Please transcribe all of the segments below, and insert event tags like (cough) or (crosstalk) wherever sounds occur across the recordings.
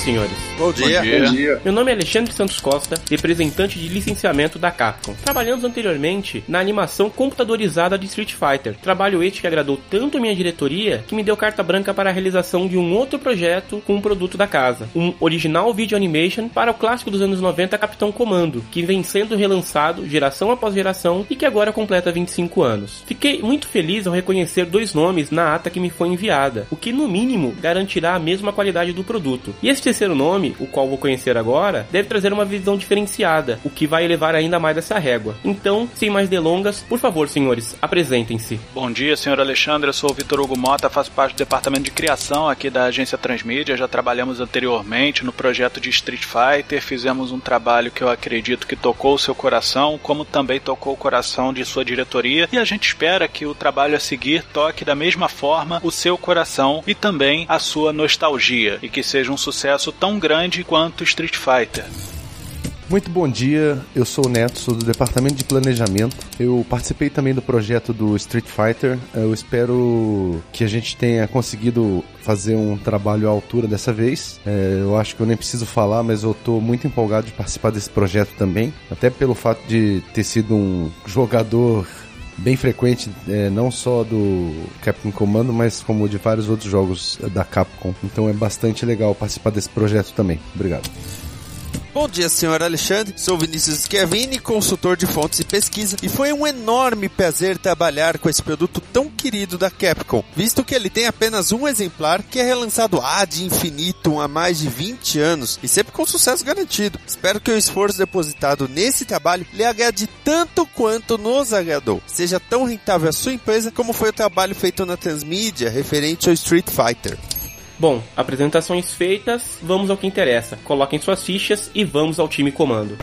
senhores. Bom dia. Bom dia. Bom dia. Meu nome é Alexandre Santos Costa, representante de licenciamento da Capcom. Trabalhamos anteriormente na animação computadorizada de Street Fighter. Trabalho este que agradou tanto a minha diretoria que me deu carta branca para a realização de um outro projeto com um produto da casa. Um original video animation para o clássico dos anos 90 Capitão Comando, que vem sendo relançado geração após geração e que agora completa 25 anos. Fiquei muito feliz ao reconhecer dois nomes na ata que me foi enviada, o que no mínimo garantirá a mesma qualidade do produto. E esse terceiro nome, o qual vou conhecer agora, deve trazer uma visão diferenciada, o que vai elevar ainda mais essa régua. Então, sem mais delongas, por favor, senhores, apresentem-se. Bom dia, senhor Alexandre. Eu sou o Vitor Hugo Mota, faço parte do departamento de criação aqui da agência Transmídia. Já trabalhamos anteriormente no projeto de Street Fighter, fizemos um trabalho que eu acredito que tocou o seu coração, como também tocou o coração de sua diretoria. E a gente espera que o trabalho a seguir toque da mesma forma o seu coração e também a sua nostalgia, e que seja um sucesso tão grande quanto Street Fighter. Muito bom dia, eu sou o Neto, sou do departamento de planejamento. Eu participei também do projeto do Street Fighter. Eu espero que a gente tenha conseguido fazer um trabalho à altura dessa vez. É, eu acho que eu nem preciso falar, mas eu estou muito empolgado de participar desse projeto também. Até pelo fato de ter sido um jogador bem frequente, é, não só do Capcom Commando, mas como de vários outros jogos da Capcom. Então é bastante legal participar desse projeto também. Obrigado. Bom dia, senhor Alexandre. Sou Vinícius Schiavini, consultor de fontes e pesquisa, e foi um enorme prazer trabalhar com esse produto tão querido da Capcom, visto que ele tem apenas um exemplar que é relançado ad infinitum há mais de 20 anos e sempre com sucesso garantido. Espero que o esforço depositado nesse trabalho lhe agrade tanto quanto nos agradou. Seja tão rentável a sua empresa como foi o trabalho feito na Transmídia referente ao Street Fighter. Bom, apresentações feitas, vamos ao que interessa. Coloquem suas fichas e vamos ao time comando.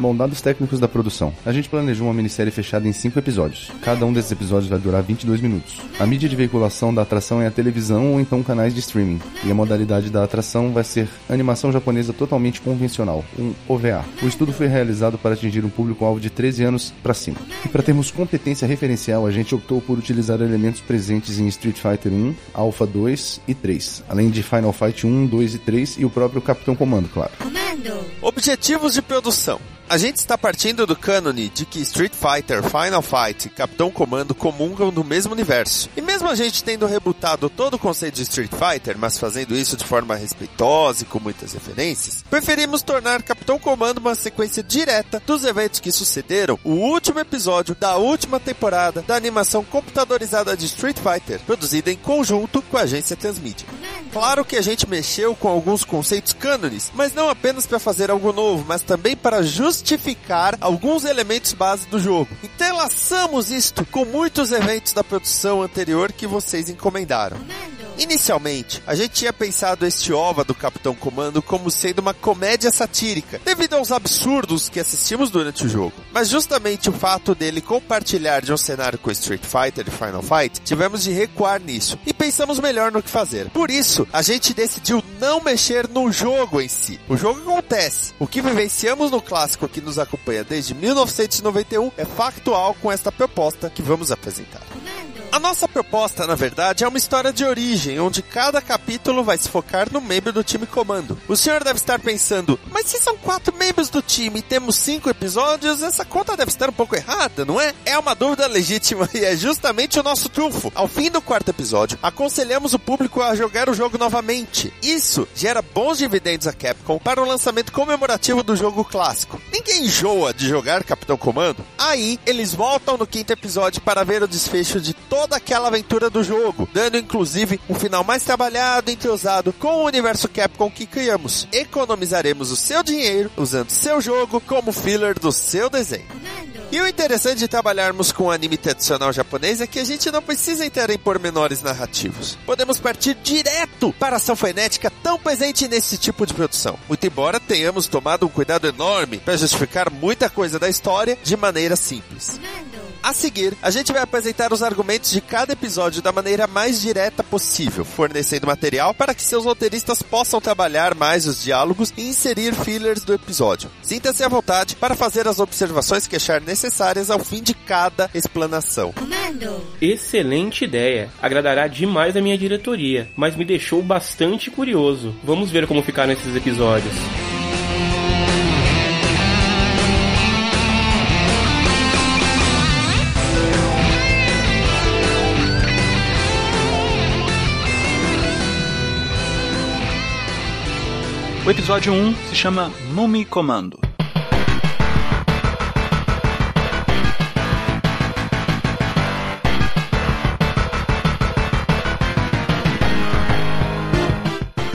Bom, dados técnicos da produção. A gente planejou uma minissérie fechada em 5 episódios. Cada um desses episódios vai durar 22 minutos. A mídia de veiculação da atração é a televisão ou então canais de streaming. E a modalidade da atração vai ser animação japonesa totalmente convencional, um OVA. O estudo foi realizado para atingir um público-alvo de 13 anos para cima. E para termos competência referencial, a gente optou por utilizar elementos presentes em Street Fighter 1, Alpha 2 e 3, além de Final Fight 1, 2 e 3 e o próprio Capitão Comando, claro. Comando! Objetivos de produção. A gente está partindo do cânone de que Street Fighter, Final Fight e Capitão Comando comungam do mesmo universo. E mesmo a gente tendo rebutado todo o conceito de Street Fighter, mas fazendo isso de forma respeitosa e com muitas referências, preferimos tornar Capitão Comando uma sequência direta dos eventos que sucederam o último episódio da última temporada da animação computadorizada de Street Fighter, produzida em conjunto com a agência Transmídia. Claro que a gente mexeu com alguns conceitos cânones, mas não apenas para fazer algo novo, mas também para justificar alguns elementos base do jogo. Entrelaçamos isto com muitos eventos da produção anterior que vocês encomendaram. Inicialmente, a gente tinha pensado este OVA do Capitão Comando como sendo uma comédia satírica, devido aos absurdos que assistimos durante o jogo. Mas justamente o fato dele compartilhar de um cenário com Street Fighter e Final Fight, tivemos de recuar nisso e pensamos melhor no que fazer. Por isso, a gente decidiu não mexer no jogo em si. O jogo acontece. O que vivenciamos no clássico que nos acompanha desde 1991 é factual com esta proposta que vamos apresentar. A nossa proposta, na verdade, é uma história de origem, onde cada capítulo vai se focar no membro do time comando. O senhor deve estar pensando, mas se são quatro membros do time e temos cinco episódios, essa conta deve estar um pouco errada, não é? É uma dúvida legítima (laughs) e é justamente o nosso trunfo. Ao fim do quarto episódio, aconselhamos o público a jogar o jogo novamente. Isso gera bons dividendos a Capcom para o lançamento comemorativo do jogo clássico. Ninguém enjoa de jogar Capitão Comando? Aí, eles voltam no quinto episódio para ver o desfecho de todo toda aquela aventura do jogo, dando inclusive um final mais trabalhado e entrosado com o universo Capcom que criamos. Economizaremos o seu dinheiro usando seu jogo como filler do seu desenho. E o interessante de trabalharmos com anime tradicional japonês é que a gente não precisa entrar em pormenores narrativos. Podemos partir direto para a ação frenética tão presente nesse tipo de produção. Muito embora tenhamos tomado um cuidado enorme para justificar muita coisa da história de maneira simples. A seguir, a gente vai apresentar os argumentos de cada episódio da maneira mais direta possível, fornecendo material para que seus roteiristas possam trabalhar mais os diálogos e inserir fillers do episódio. Sinta-se à vontade para fazer as observações que achar necessárias ao fim de cada explanação. Excelente ideia. Agradará demais a minha diretoria, mas me deixou bastante curioso. Vamos ver como ficar nesses episódios. O episódio 1 se chama Mummy Comando.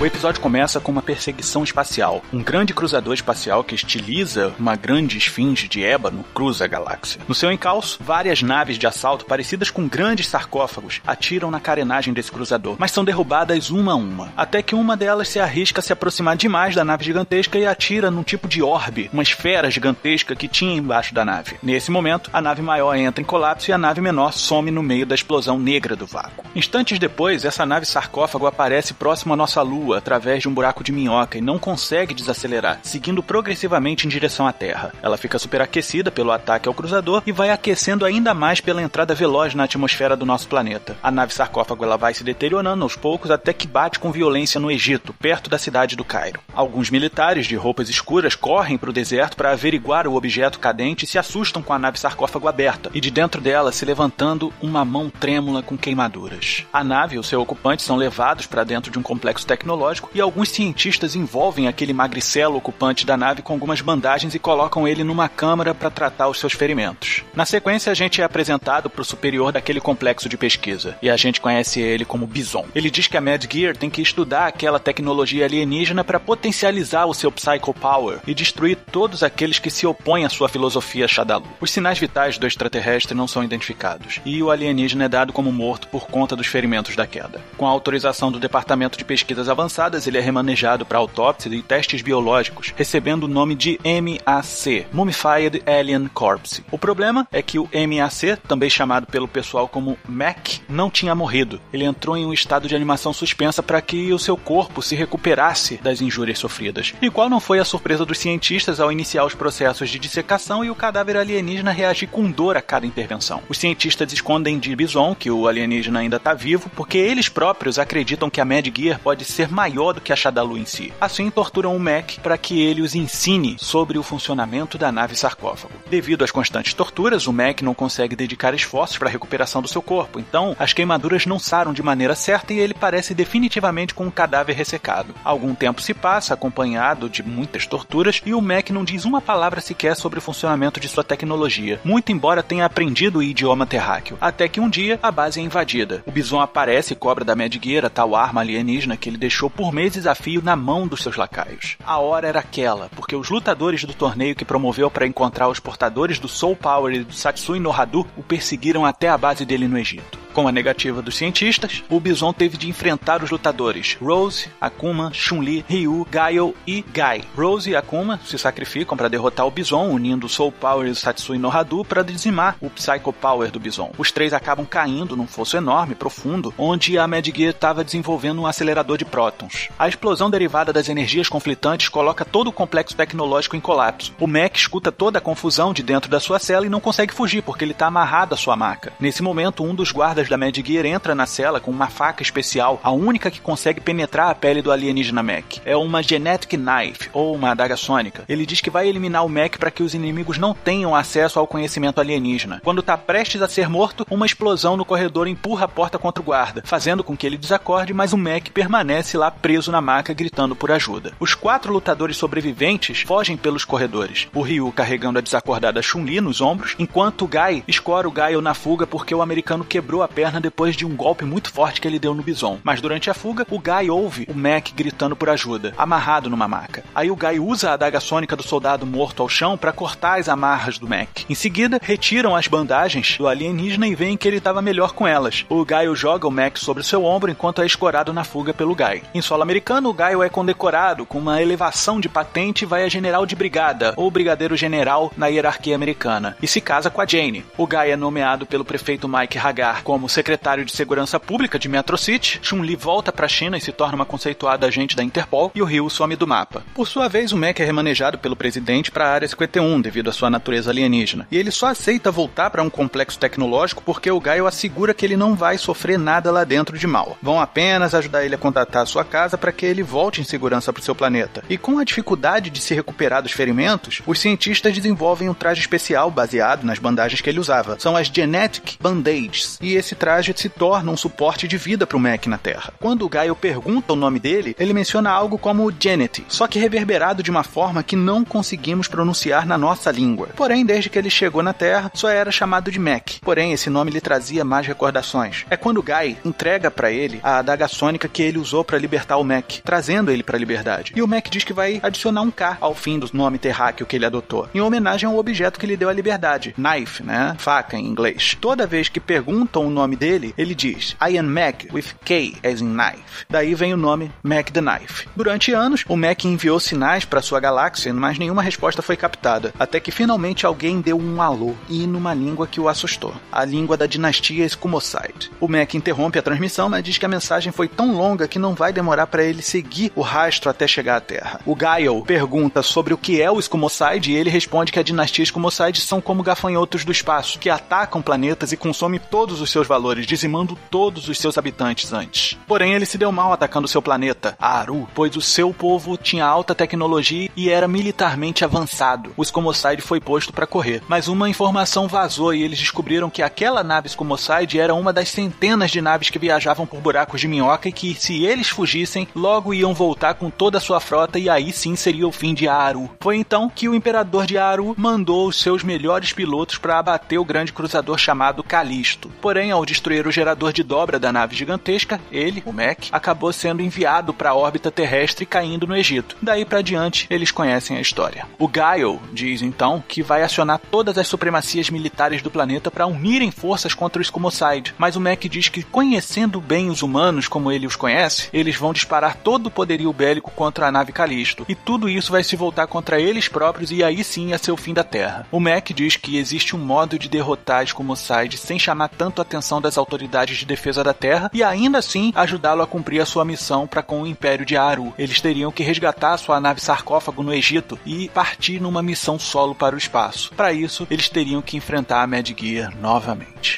O episódio começa com uma perseguição espacial. Um grande cruzador espacial que estiliza uma grande esfinge de ébano cruza a galáxia. No seu encalço, várias naves de assalto parecidas com grandes sarcófagos atiram na carenagem desse cruzador, mas são derrubadas uma a uma, até que uma delas se arrisca a se aproximar demais da nave gigantesca e atira num tipo de orbe, uma esfera gigantesca que tinha embaixo da nave. Nesse momento, a nave maior entra em colapso e a nave menor some no meio da explosão negra do vácuo. Instantes depois, essa nave sarcófago aparece próximo à nossa Lua através de um buraco de minhoca e não consegue desacelerar, seguindo progressivamente em direção à Terra. Ela fica superaquecida pelo ataque ao cruzador e vai aquecendo ainda mais pela entrada veloz na atmosfera do nosso planeta. A nave sarcófago ela vai se deteriorando aos poucos até que bate com violência no Egito, perto da cidade do Cairo. Alguns militares de roupas escuras correm para o deserto para averiguar o objeto cadente e se assustam com a nave sarcófago aberta e de dentro dela se levantando uma mão trêmula com queimaduras. A nave e o seu ocupante são levados para dentro de um complexo tecnológico e alguns cientistas envolvem aquele magricelo ocupante da nave com algumas bandagens e colocam ele numa câmara para tratar os seus ferimentos. Na sequência, a gente é apresentado para o superior daquele complexo de pesquisa e a gente conhece ele como Bison. Ele diz que a Mad Gear tem que estudar aquela tecnologia alienígena para potencializar o seu Psycho Power e destruir todos aqueles que se opõem à sua filosofia Shadalu. Os sinais vitais do extraterrestre não são identificados e o alienígena é dado como morto por conta dos ferimentos da queda. Com a autorização do Departamento de Pesquisas Avançadas, ele é remanejado para autópsia e testes biológicos, recebendo o nome de MAC, Mummified Alien Corpse. O problema é que o MAC, também chamado pelo pessoal como MAC, não tinha morrido. Ele entrou em um estado de animação suspensa para que o seu corpo se recuperasse das injúrias sofridas. E qual não foi a surpresa dos cientistas ao iniciar os processos de dissecação e o cadáver alienígena reagir com dor a cada intervenção. Os cientistas escondem de Bison que o alienígena ainda está vivo, porque eles próprios acreditam que a Mad Gear pode ser maior do que a Shadalu em si. Assim, torturam o Mac para que ele os ensine sobre o funcionamento da nave sarcófago. Devido às constantes torturas, o Mac não consegue dedicar esforços para a recuperação do seu corpo, então as queimaduras não saram de maneira certa e ele parece definitivamente com um cadáver ressecado. Algum tempo se passa, acompanhado de muitas torturas, e o Mac não diz uma palavra sequer sobre o funcionamento de sua tecnologia, muito embora tenha aprendido o idioma terráqueo. Até que um dia a base é invadida. O Bison aparece e cobra da Medgueira tal arma alienígena que ele deixou por meses a fio na mão dos seus lacaios. A hora era aquela, porque os lutadores do torneio que promoveu para encontrar os portadores do Soul Power e do Satsui no Hadu o perseguiram até a base dele no Egito. Com a negativa dos cientistas, o Bison teve de enfrentar os lutadores Rose, Akuma, Chun-Li, Ryu, Gaio e Gai. Rose e Akuma se sacrificam para derrotar o Bison, unindo o Soul Power e o Satsui no para dizimar o Psycho Power do Bison. Os três acabam caindo num fosso enorme, profundo, onde a Mad Gear estava desenvolvendo um acelerador de prótons. A explosão derivada das energias conflitantes coloca todo o complexo tecnológico em colapso. O Mac escuta toda a confusão de dentro da sua cela e não consegue fugir porque ele está amarrado à sua maca. Nesse momento, um dos guardas da Mad Gear entra na cela com uma faca especial, a única que consegue penetrar a pele do alienígena Mac. É uma Genetic Knife, ou uma adaga sônica. Ele diz que vai eliminar o Mac para que os inimigos não tenham acesso ao conhecimento alienígena. Quando está prestes a ser morto, uma explosão no corredor empurra a porta contra o guarda, fazendo com que ele desacorde, mas o Mac permanece lá preso na maca gritando por ajuda. Os quatro lutadores sobreviventes fogem pelos corredores. O Ryu carregando a desacordada Chun-Li nos ombros, enquanto o Gai escora o Gaio na fuga porque o americano quebrou a perna depois de um golpe muito forte que ele deu no Bison. Mas durante a fuga, o Guy ouve o Mac gritando por ajuda, amarrado numa maca. Aí o Guy usa a adaga sônica do soldado morto ao chão para cortar as amarras do Mac. Em seguida, retiram as bandagens do alienígena e veem que ele estava melhor com elas. O Guy joga o Mac sobre seu ombro enquanto é escorado na fuga pelo Guy. Em solo americano, o Guy é condecorado com uma elevação de patente e vai a general de brigada, ou brigadeiro general na hierarquia americana, e se casa com a Jane. O Guy é nomeado pelo prefeito Mike Hagar como secretário de segurança pública de Metro City. Chun-Li volta para a China e se torna uma conceituada agente da Interpol e o Rio some do mapa. Por sua vez, o Mac é remanejado pelo presidente para a Área 51 devido à sua natureza alienígena. E ele só aceita voltar para um complexo tecnológico porque o Gaio assegura que ele não vai sofrer nada lá dentro de mal. Vão apenas ajudar ele a contatar a sua casa para que ele volte em segurança para o seu planeta. E com a dificuldade de se recuperar dos ferimentos, os cientistas desenvolvem um traje especial baseado nas bandagens que ele usava. São as Genetic Band-Aids. E esse traje se torna um suporte de vida para o Mac na Terra. Quando o Gaio pergunta o nome dele, ele menciona algo como Genet, só que reverberado de uma forma que não conseguimos pronunciar na nossa língua. Porém, desde que ele chegou na Terra, só era chamado de Mac. Porém, esse nome lhe trazia mais recordações. É quando o Guy entrega para ele a adaga sônica que ele usou para libertar o Mac, trazendo ele para a liberdade. E o Mac diz que vai adicionar um K ao fim do nome terráqueo que ele adotou, em homenagem ao objeto que lhe deu a liberdade, knife, né? Faca em inglês. Toda vez que perguntam o nome dele, ele diz I am Mac with K as in knife. Daí vem o nome Mac the Knife. Durante anos, o Mac enviou sinais para sua galáxia, mas nenhuma resposta foi captada, até que finalmente alguém deu um alô e numa língua que o assustou, a língua da dinastia Escumoside. O Mac interrompe a transmissão, mas diz que a mensagem foi tão longa que não vai demorar para ele seguir o rastro até chegar à Terra. O Gaio pergunta sobre o que é o Escumoside e ele responde que a dinastia Escumoside são como gafanhotos do espaço, que atacam planetas e consomem todos os seus valores, dizimando todos os seus habitantes antes. Porém, ele se deu mal atacando seu planeta, Aru, pois o seu povo tinha alta tecnologia e era militarmente avançado. O Escomocide foi posto para correr, mas uma informação vazou e eles descobriram que aquela nave Escomocide era uma das centenas de naves que viajavam por buracos de minhoca e que, se eles fugissem, logo iam voltar com toda a sua frota e aí sim seria o fim de Aru. Foi então que o imperador de Aru mandou os seus melhores pilotos para abater o grande cruzador chamado Calisto. Porém, ao destruir o gerador de dobra da nave gigantesca, ele, o Mac, acabou sendo enviado para a órbita terrestre caindo no Egito. Daí para diante, eles conhecem a história. O Gaio diz então que vai acionar todas as supremacias militares do planeta para unirem forças contra o Escomocide, mas o Mac diz que conhecendo bem os humanos como ele os conhece, eles vão disparar todo o poderio bélico contra a nave Calisto, e tudo isso vai se voltar contra eles próprios e aí sim a seu fim da Terra. O Mac diz que existe um modo de derrotar Escomocide sem chamar tanto a das autoridades de defesa da Terra e ainda assim ajudá-lo a cumprir a sua missão para com o Império de Aru. Eles teriam que resgatar sua nave sarcófago no Egito e partir numa missão solo para o espaço. Para isso, eles teriam que enfrentar a Mad Gear novamente.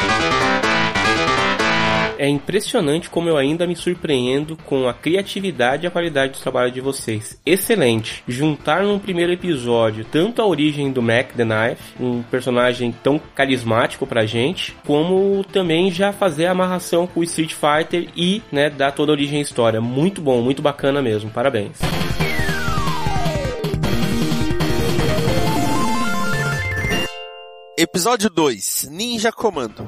É impressionante como eu ainda me surpreendo com a criatividade e a qualidade do trabalho de vocês. Excelente. Juntar num primeiro episódio tanto a origem do Mac the Knife, um personagem tão carismático pra gente, como também já fazer a amarração com o Street Fighter e, né, dar toda a origem à história. Muito bom, muito bacana mesmo. Parabéns. Episódio 2 Ninja Comando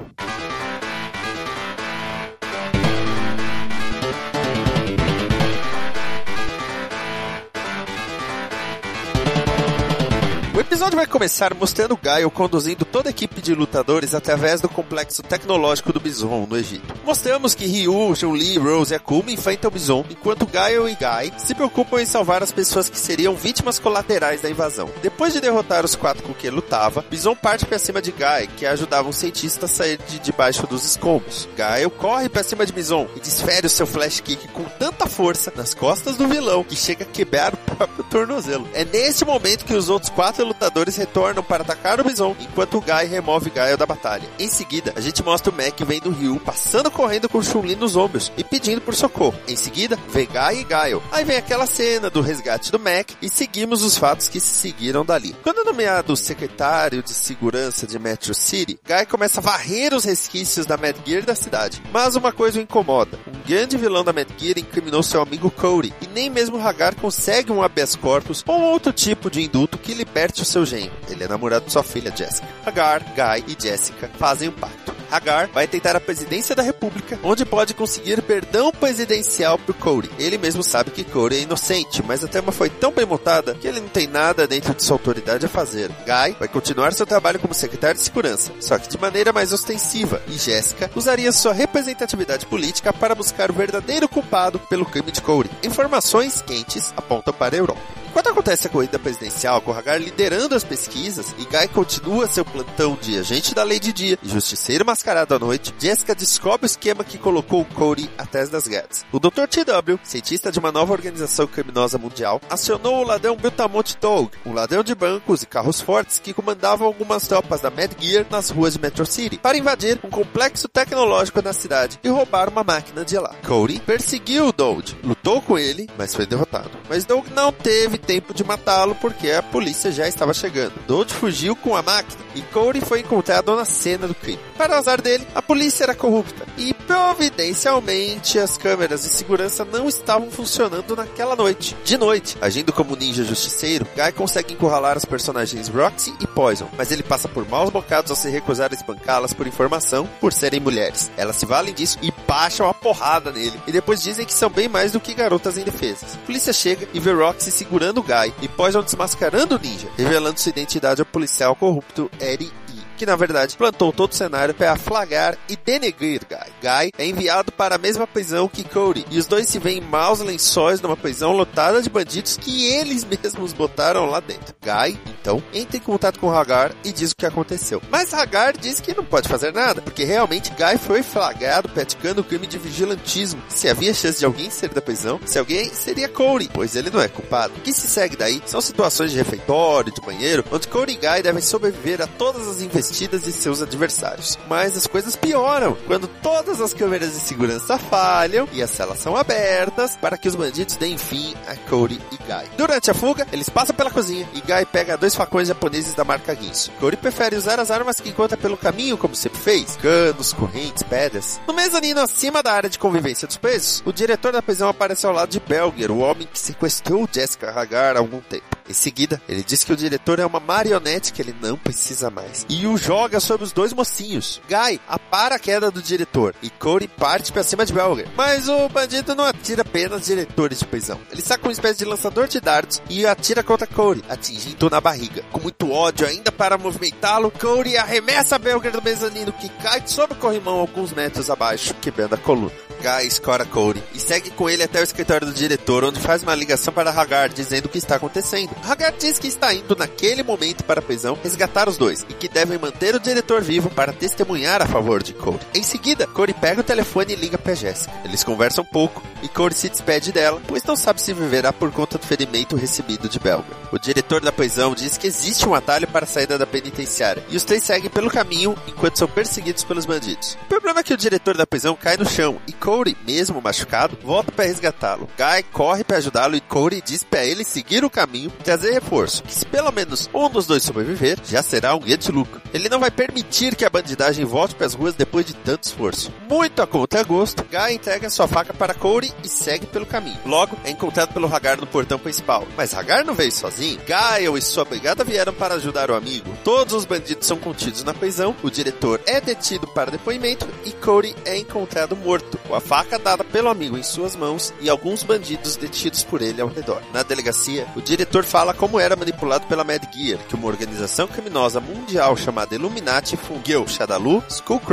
episódio vai começar mostrando Gaio conduzindo toda a equipe de lutadores através do complexo tecnológico do Bison no Egito. Mostramos que Ryu, Chun-Li, Rose e Akuma enfrentam o Bison, enquanto Gaio e Gai se preocupam em salvar as pessoas que seriam vítimas colaterais da invasão. Depois de derrotar os quatro com que lutava, Bison parte para cima de Gai, que ajudava um cientista a sair de debaixo dos escombros. Gaio corre para cima de Bison e desfere o seu flash kick com tanta força nas costas do vilão que chega a quebrar o próprio tornozelo. É nesse momento que os outros quatro lutadores retornam para atacar o Bison, enquanto Guy remove Gaio da batalha. Em seguida, a gente mostra o Mac vendo Ryu passando correndo com Chun-Li nos ombros e pedindo por socorro. Em seguida, vem Guy e Gaio. Aí vem aquela cena do resgate do Mac e seguimos os fatos que se seguiram dali. Quando nomeado secretário de segurança de Metro City, Guy começa a varrer os resquícios da Mad Gear da cidade. Mas uma coisa o incomoda. Um grande vilão da Mad Gear incriminou seu amigo Cody, e nem mesmo Hagar consegue um habeas corpus ou outro tipo de indulto que liberte o seu genro. Ele é namorado de sua filha Jessica. Hagar, Guy e Jessica fazem um pacto. Hagar vai tentar a presidência da república, onde pode conseguir perdão presidencial pro Cody. Ele mesmo sabe que Cody é inocente, mas a trama foi tão bem montada que ele não tem nada dentro de sua autoridade a fazer. Guy vai continuar seu trabalho como secretário de segurança, só que de maneira mais ostensiva, e Jessica usaria sua representatividade política para buscar o verdadeiro culpado pelo crime de Cody. Informações quentes apontam para a Europa. Enquanto acontece a corrida presidencial, com Hagar liderando as pesquisas e Guy continua seu plantão de agente da lei de dia e justiceiro mascarado à noite, Jessica descobre o esquema que colocou Cody atrás das grades. O Dr. TW, cientista de uma nova organização criminosa mundial, acionou o ladrão Butamont Dog, um ladrão de bancos e carros fortes que comandava algumas tropas da Mad Gear nas ruas de Metro City, para invadir um complexo tecnológico na cidade e roubar uma máquina de lá. Cody perseguiu o Dode, lutou com ele, mas foi derrotado. Mas Dog não teve tempo de matá-lo porque a polícia já estava chegando. Dode fugiu com a máquina e Cody foi encontrado na cena do crime. Para o azar dele, a polícia era corrupta e providencialmente as câmeras de segurança não estavam funcionando naquela noite. De noite, agindo como ninja justiceiro, Guy consegue encurralar os personagens Roxy e Poison, mas ele passa por maus bocados ao se recusar a espancá-las por informação por serem mulheres. Elas se valem disso e baixam a porrada nele, e depois dizem que são bem mais do que garotas indefesas. A polícia chega e vê Roxy segurando Guy e Poison desmascarando o ninja, revelando sua identidade ao policial corrupto Eddie que na verdade plantou todo o cenário para flagrar e denegrir Guy. Guy é enviado para a mesma prisão que Cody, e os dois se veem em maus lençóis numa prisão lotada de bandidos que eles (laughs) mesmos botaram lá dentro. Guy, então, entra em contato com Hagar e diz o que aconteceu. Mas Hagar diz que não pode fazer nada, porque realmente Guy foi flagrado praticando o crime de vigilantismo. Se havia chance de alguém sair da prisão, se alguém seria Cody, pois ele não é culpado. O que se segue daí são situações de refeitório, de banheiro, onde Cody e Guy devem sobreviver a todas as investigações investidas seus adversários. Mas as coisas pioram quando todas as câmeras de segurança falham e as celas são abertas para que os bandidos deem fim a Cody e Guy. Durante a fuga, eles passam pela cozinha e Guy pega dois facões japoneses da marca Ginsu. Cody prefere usar as armas que encontra pelo caminho, como sempre fez: canos, correntes, pedras. No mezanino acima da área de convivência dos presos, o diretor da prisão aparece ao lado de Belger, o homem que sequestrou Jessica Hagar há algum tempo. Em seguida, ele diz que o diretor é uma marionete que ele não precisa mais. E o joga sobre os dois mocinhos. Guy apara a queda do diretor e Cody parte para cima de Belger. Mas o bandido não atira apenas diretores de prisão. Ele saca uma espécie de lançador de dardos e atira contra Cody, atingindo na barriga. Com muito ódio ainda para movimentá-lo, Cody arremessa Belger do mezanino que cai sobre o corrimão alguns metros abaixo, quebrando a coluna. Guy escora Cody e segue com ele até o escritório do diretor, onde faz uma ligação para Hagar dizendo o que está acontecendo. Hagar diz que está indo naquele momento para a prisão resgatar os dois e que devem manter o diretor vivo para testemunhar a favor de. Em seguida, Cody pega o telefone e liga para Jessica. Eles conversam um pouco e Cody se despede dela, pois não sabe se viverá por conta do ferimento recebido de Belga. O diretor da prisão diz que existe um atalho para a saída da penitenciária e os três seguem pelo caminho enquanto são perseguidos pelos bandidos. O problema é que o diretor da prisão cai no chão e Cody, mesmo machucado, volta para resgatá-lo. Guy corre para ajudá-lo e Cody diz para ele seguir o caminho e trazer reforço, que se pelo menos um dos dois sobreviver, já será um grande lucro. Ele não vai permitir que a bandidagem volte para as ruas depois de tanto esforço. Muito a contragosto, Guy entrega sua faca para Cody e segue pelo caminho. Logo, é encontrado pelo Hagar no portão principal. Mas Hagar não veio sozinho. Gael e sua brigada vieram para ajudar o amigo. Todos os bandidos são contidos na prisão, o diretor é detido para depoimento e Cody é encontrado morto, com a faca dada pelo amigo em suas mãos e alguns bandidos detidos por ele ao redor. Na delegacia, o diretor fala como era manipulado pela Mad Gear, que uma organização criminosa mundial chamada Illuminati fungiu Shadalu,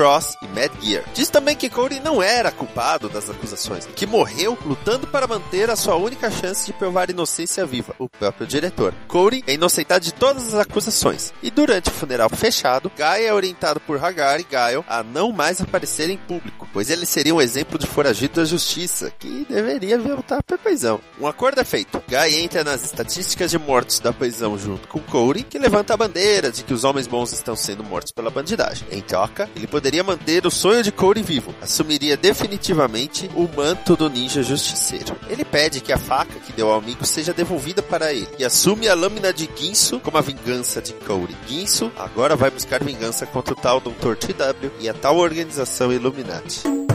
Skullcross e Mad Gear. Diz também que Cody não era culpado das acusações, que morreu lutando para manter a sua única chance de provar inocência viva, o próprio diretor. Cody é inocentado de todas as acusações, e durante o funeral fechado, Guy é orientado por Hagar e Gael a não mais aparecer em público, pois ele seria um exemplo de foragido da justiça, que deveria voltar para a prisão. Um acordo é feito. Guy entra nas estatísticas de mortos da prisão junto com Cody, que levanta a bandeira de que os homens bons estão sendo mortos pela bandidagem. Em troca, ele poderia manter o sonho de Cody vivo, assumiria definitivamente o manto do ninja justiceiro. Ele pede que a faca que deu ao amigo seja devolvida para ele e assume a lâmina de Ginsu como a vingança de Cody. Ginsu agora vai buscar vingança contra o tal Dr. TW e a tal organização Illuminati.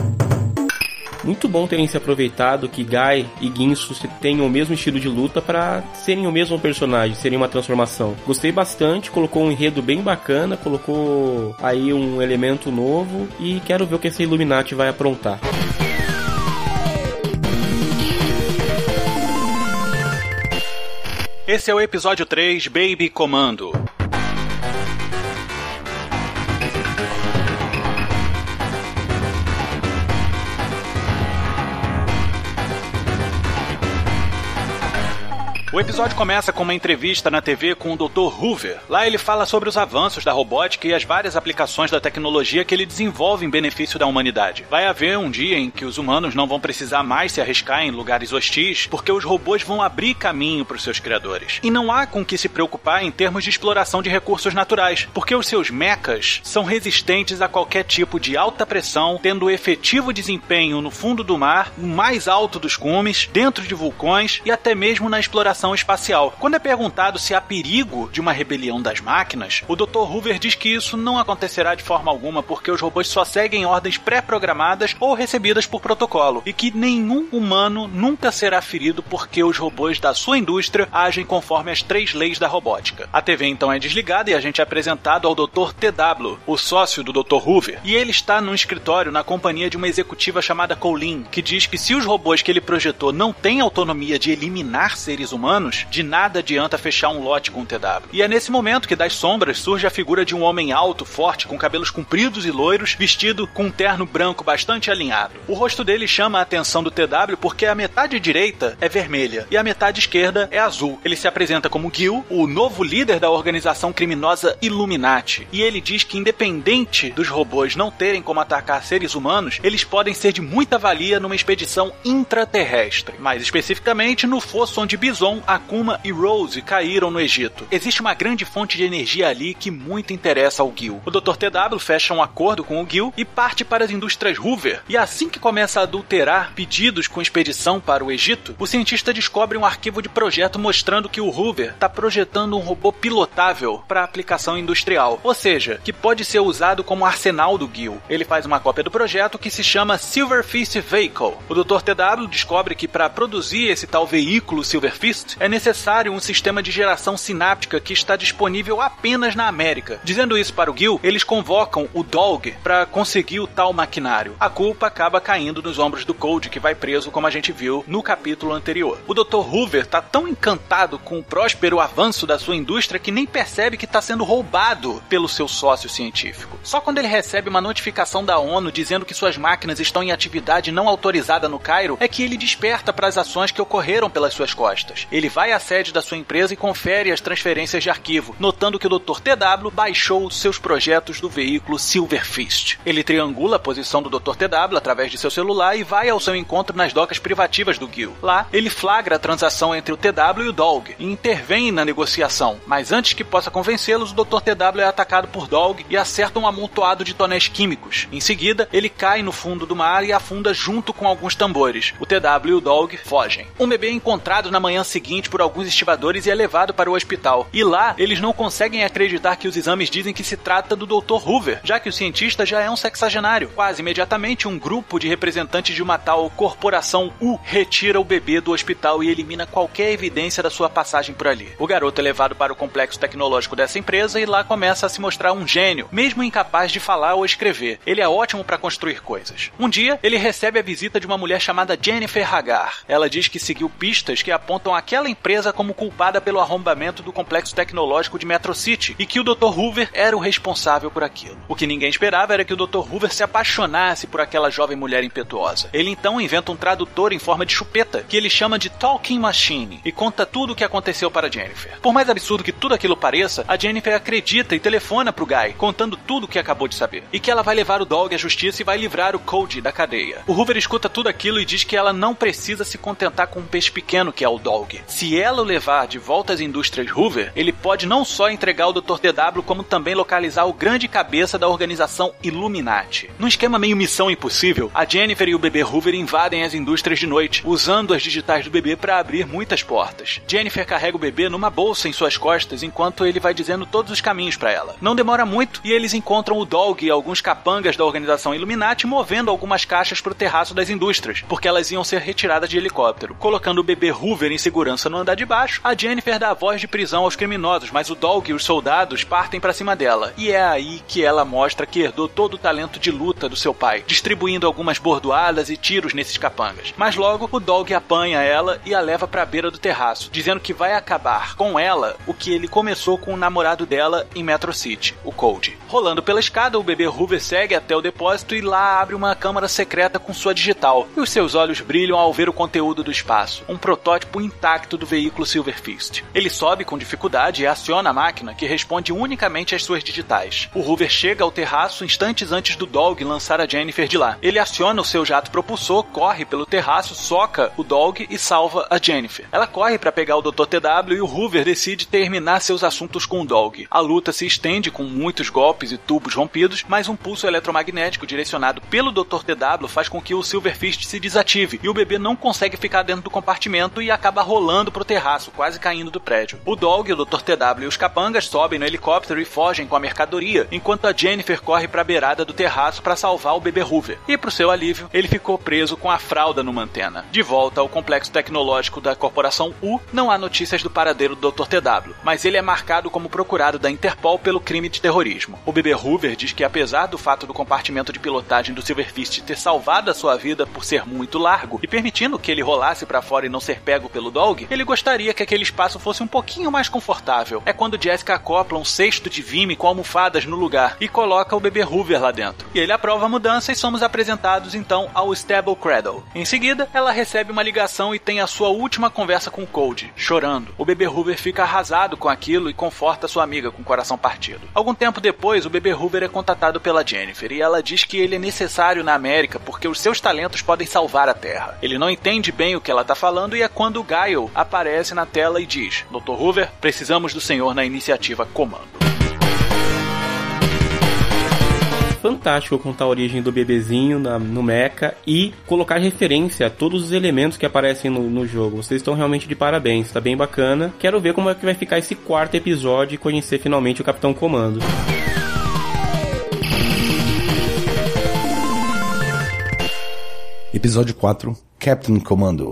Muito bom terem se aproveitado que Guy e Ginsu tenham o mesmo estilo de luta para serem o mesmo personagem, serem uma transformação. Gostei bastante, colocou um enredo bem bacana, colocou aí um elemento novo e quero ver o que esse Illuminati vai aprontar. Esse é o episódio 3 Baby Comando. O episódio começa com uma entrevista na TV com o Dr. Hoover. Lá ele fala sobre os avanços da robótica e as várias aplicações da tecnologia que ele desenvolve em benefício da humanidade. Vai haver um dia em que os humanos não vão precisar mais se arriscar em lugares hostis, porque os robôs vão abrir caminho para os seus criadores. E não há com que se preocupar em termos de exploração de recursos naturais, porque os seus mechas são resistentes a qualquer tipo de alta pressão, tendo efetivo desempenho no fundo do mar, o mais alto dos cumes, dentro de vulcões e até mesmo na exploração espacial. Quando é perguntado se há perigo de uma rebelião das máquinas, o Dr. Hoover diz que isso não acontecerá de forma alguma porque os robôs só seguem ordens pré-programadas ou recebidas por protocolo e que nenhum humano nunca será ferido porque os robôs da sua indústria agem conforme as três leis da robótica. A TV então é desligada e a gente é apresentado ao Dr. TW, o sócio do Dr. Hoover, e ele está num escritório na companhia de uma executiva chamada Colleen, que diz que se os robôs que ele projetou não têm autonomia de eliminar seres humanos, de nada adianta fechar um lote com o TW. E é nesse momento que das sombras surge a figura de um homem alto, forte, com cabelos compridos e loiros, vestido com um terno branco bastante alinhado. O rosto dele chama a atenção do TW porque a metade direita é vermelha e a metade esquerda é azul. Ele se apresenta como Gil, o novo líder da organização criminosa Illuminati, e ele diz que independente dos robôs não terem como atacar seres humanos, eles podem ser de muita valia numa expedição intraterrestre, mais especificamente no fosso onde Bison Akuma e Rose caíram no Egito. Existe uma grande fonte de energia ali que muito interessa ao Gil. O Dr. TW fecha um acordo com o Gil e parte para as indústrias Hoover. E assim que começa a adulterar pedidos com expedição para o Egito, o cientista descobre um arquivo de projeto mostrando que o Hoover está projetando um robô pilotável para aplicação industrial, ou seja, que pode ser usado como arsenal do Gil. Ele faz uma cópia do projeto que se chama Silver Fist Vehicle. O Dr. TW descobre que para produzir esse tal veículo Silver Fist, é necessário um sistema de geração sináptica que está disponível apenas na América. Dizendo isso para o Gil, eles convocam o Dog para conseguir o tal maquinário. A culpa acaba caindo nos ombros do Cold, que vai preso, como a gente viu no capítulo anterior. O Dr. Hoover está tão encantado com o próspero avanço da sua indústria que nem percebe que está sendo roubado pelo seu sócio científico. Só quando ele recebe uma notificação da ONU dizendo que suas máquinas estão em atividade não autorizada no Cairo, é que ele desperta para as ações que ocorreram pelas suas costas. Ele ele vai à sede da sua empresa e confere as transferências de arquivo, notando que o Dr. TW baixou seus projetos do veículo Silver Fist. Ele triangula a posição do Dr. TW através de seu celular e vai ao seu encontro nas docas privativas do Gil. Lá, ele flagra a transação entre o TW e o Dog e intervém na negociação, mas antes que possa convencê-los, o Dr. TW é atacado por Dog e acerta um amontoado de tonéis químicos. Em seguida, ele cai no fundo do mar e afunda junto com alguns tambores. O TW e o Dog fogem. Um bebê é encontrado na manhã seguinte seguinte por alguns estivadores e é levado para o hospital. E lá, eles não conseguem acreditar que os exames dizem que se trata do Dr. Hoover, já que o cientista já é um sexagenário. Quase imediatamente, um grupo de representantes de uma tal corporação U retira o bebê do hospital e elimina qualquer evidência da sua passagem por ali. O garoto é levado para o complexo tecnológico dessa empresa e lá começa a se mostrar um gênio, mesmo incapaz de falar ou escrever. Ele é ótimo para construir coisas. Um dia, ele recebe a visita de uma mulher chamada Jennifer Hagar. Ela diz que seguiu pistas que apontam aquela aquela empresa como culpada pelo arrombamento do complexo tecnológico de Metro City e que o Dr. Hoover era o responsável por aquilo. O que ninguém esperava era que o Dr. Hoover se apaixonasse por aquela jovem mulher impetuosa. Ele então inventa um tradutor em forma de chupeta que ele chama de Talking Machine e conta tudo o que aconteceu para Jennifer. Por mais absurdo que tudo aquilo pareça, a Jennifer acredita e telefona pro Guy, contando tudo o que acabou de saber. E que ela vai levar o Dog à justiça e vai livrar o Cody da cadeia. O Hoover escuta tudo aquilo e diz que ela não precisa se contentar com um peixe pequeno que é o Dog. Se ela o levar de volta às indústrias Hoover, ele pode não só entregar o Dr. TW, como também localizar o grande cabeça da organização Illuminati. Num esquema meio missão impossível, a Jennifer e o bebê Hoover invadem as indústrias de noite, usando as digitais do bebê para abrir muitas portas. Jennifer carrega o bebê numa bolsa em suas costas enquanto ele vai dizendo todos os caminhos para ela. Não demora muito e eles encontram o Dog e alguns capangas da organização Illuminati movendo algumas caixas para o terraço das indústrias, porque elas iam ser retiradas de helicóptero. Colocando o bebê Hoover em segurança no andar de baixo, a Jennifer dá a voz de prisão aos criminosos, mas o Dog e os soldados partem para cima dela. E é aí que ela mostra que herdou todo o talento de luta do seu pai, distribuindo algumas bordoadas e tiros nesses capangas. Mas logo o Dog apanha ela e a leva para a beira do terraço, dizendo que vai acabar com ela o que ele começou com o namorado dela em Metro City, o Cold. Rolando pela escada, o bebê Hoover segue até o depósito e lá abre uma câmara secreta com sua digital. E os seus olhos brilham ao ver o conteúdo do espaço, um protótipo intacto do veículo Silver Fist. Ele sobe com dificuldade e aciona a máquina, que responde unicamente às suas digitais. O Hoover chega ao terraço instantes antes do Dog lançar a Jennifer de lá. Ele aciona o seu jato propulsor, corre pelo terraço, soca o Dog e salva a Jennifer. Ela corre para pegar o Dr. TW e o Hoover decide terminar seus assuntos com o Dog. A luta se estende com muitos golpes e tubos rompidos, mas um pulso eletromagnético direcionado pelo Dr. TW faz com que o Silver Fist se desative e o bebê não consegue ficar dentro do compartimento e acaba rolando pro terraço, quase caindo do prédio. O Dog, o Dr. TW e os capangas sobem no helicóptero e fogem com a mercadoria, enquanto a Jennifer corre para a beirada do terraço para salvar o bebê Hoover. E pro seu alívio, ele ficou preso com a fralda numa antena. De volta ao complexo tecnológico da corporação U, não há notícias do paradeiro do Dr. TW, mas ele é marcado como procurado da Interpol pelo crime de terrorismo. O bebê Hoover diz que apesar do fato do compartimento de pilotagem do Silver Fist ter salvado a sua vida por ser muito largo e permitindo que ele rolasse para fora e não ser pego pelo Dog, ele gostaria que aquele espaço fosse um pouquinho mais confortável. É quando Jessica acopla um cesto de vime com almofadas no lugar e coloca o bebê Hoover lá dentro. E ele aprova a mudança e somos apresentados então ao Stable Cradle. Em seguida, ela recebe uma ligação e tem a sua última conversa com Cold, chorando. O bebê Hoover fica arrasado com aquilo e conforta sua amiga com o coração partido. Algum tempo depois, o bebê Hoover é contatado pela Jennifer e ela diz que ele é necessário na América porque os seus talentos podem salvar a Terra. Ele não entende bem o que ela está falando e é quando o Gaio aparece na tela e diz: Dr. Hoover, precisamos do senhor na iniciativa Comando fantástico contar a origem do bebezinho na, no mecha e colocar referência a todos os elementos que aparecem no, no jogo. Vocês estão realmente de parabéns, tá bem bacana. Quero ver como é que vai ficar esse quarto episódio e conhecer finalmente o Capitão Comando. Episódio 4 Captain Commando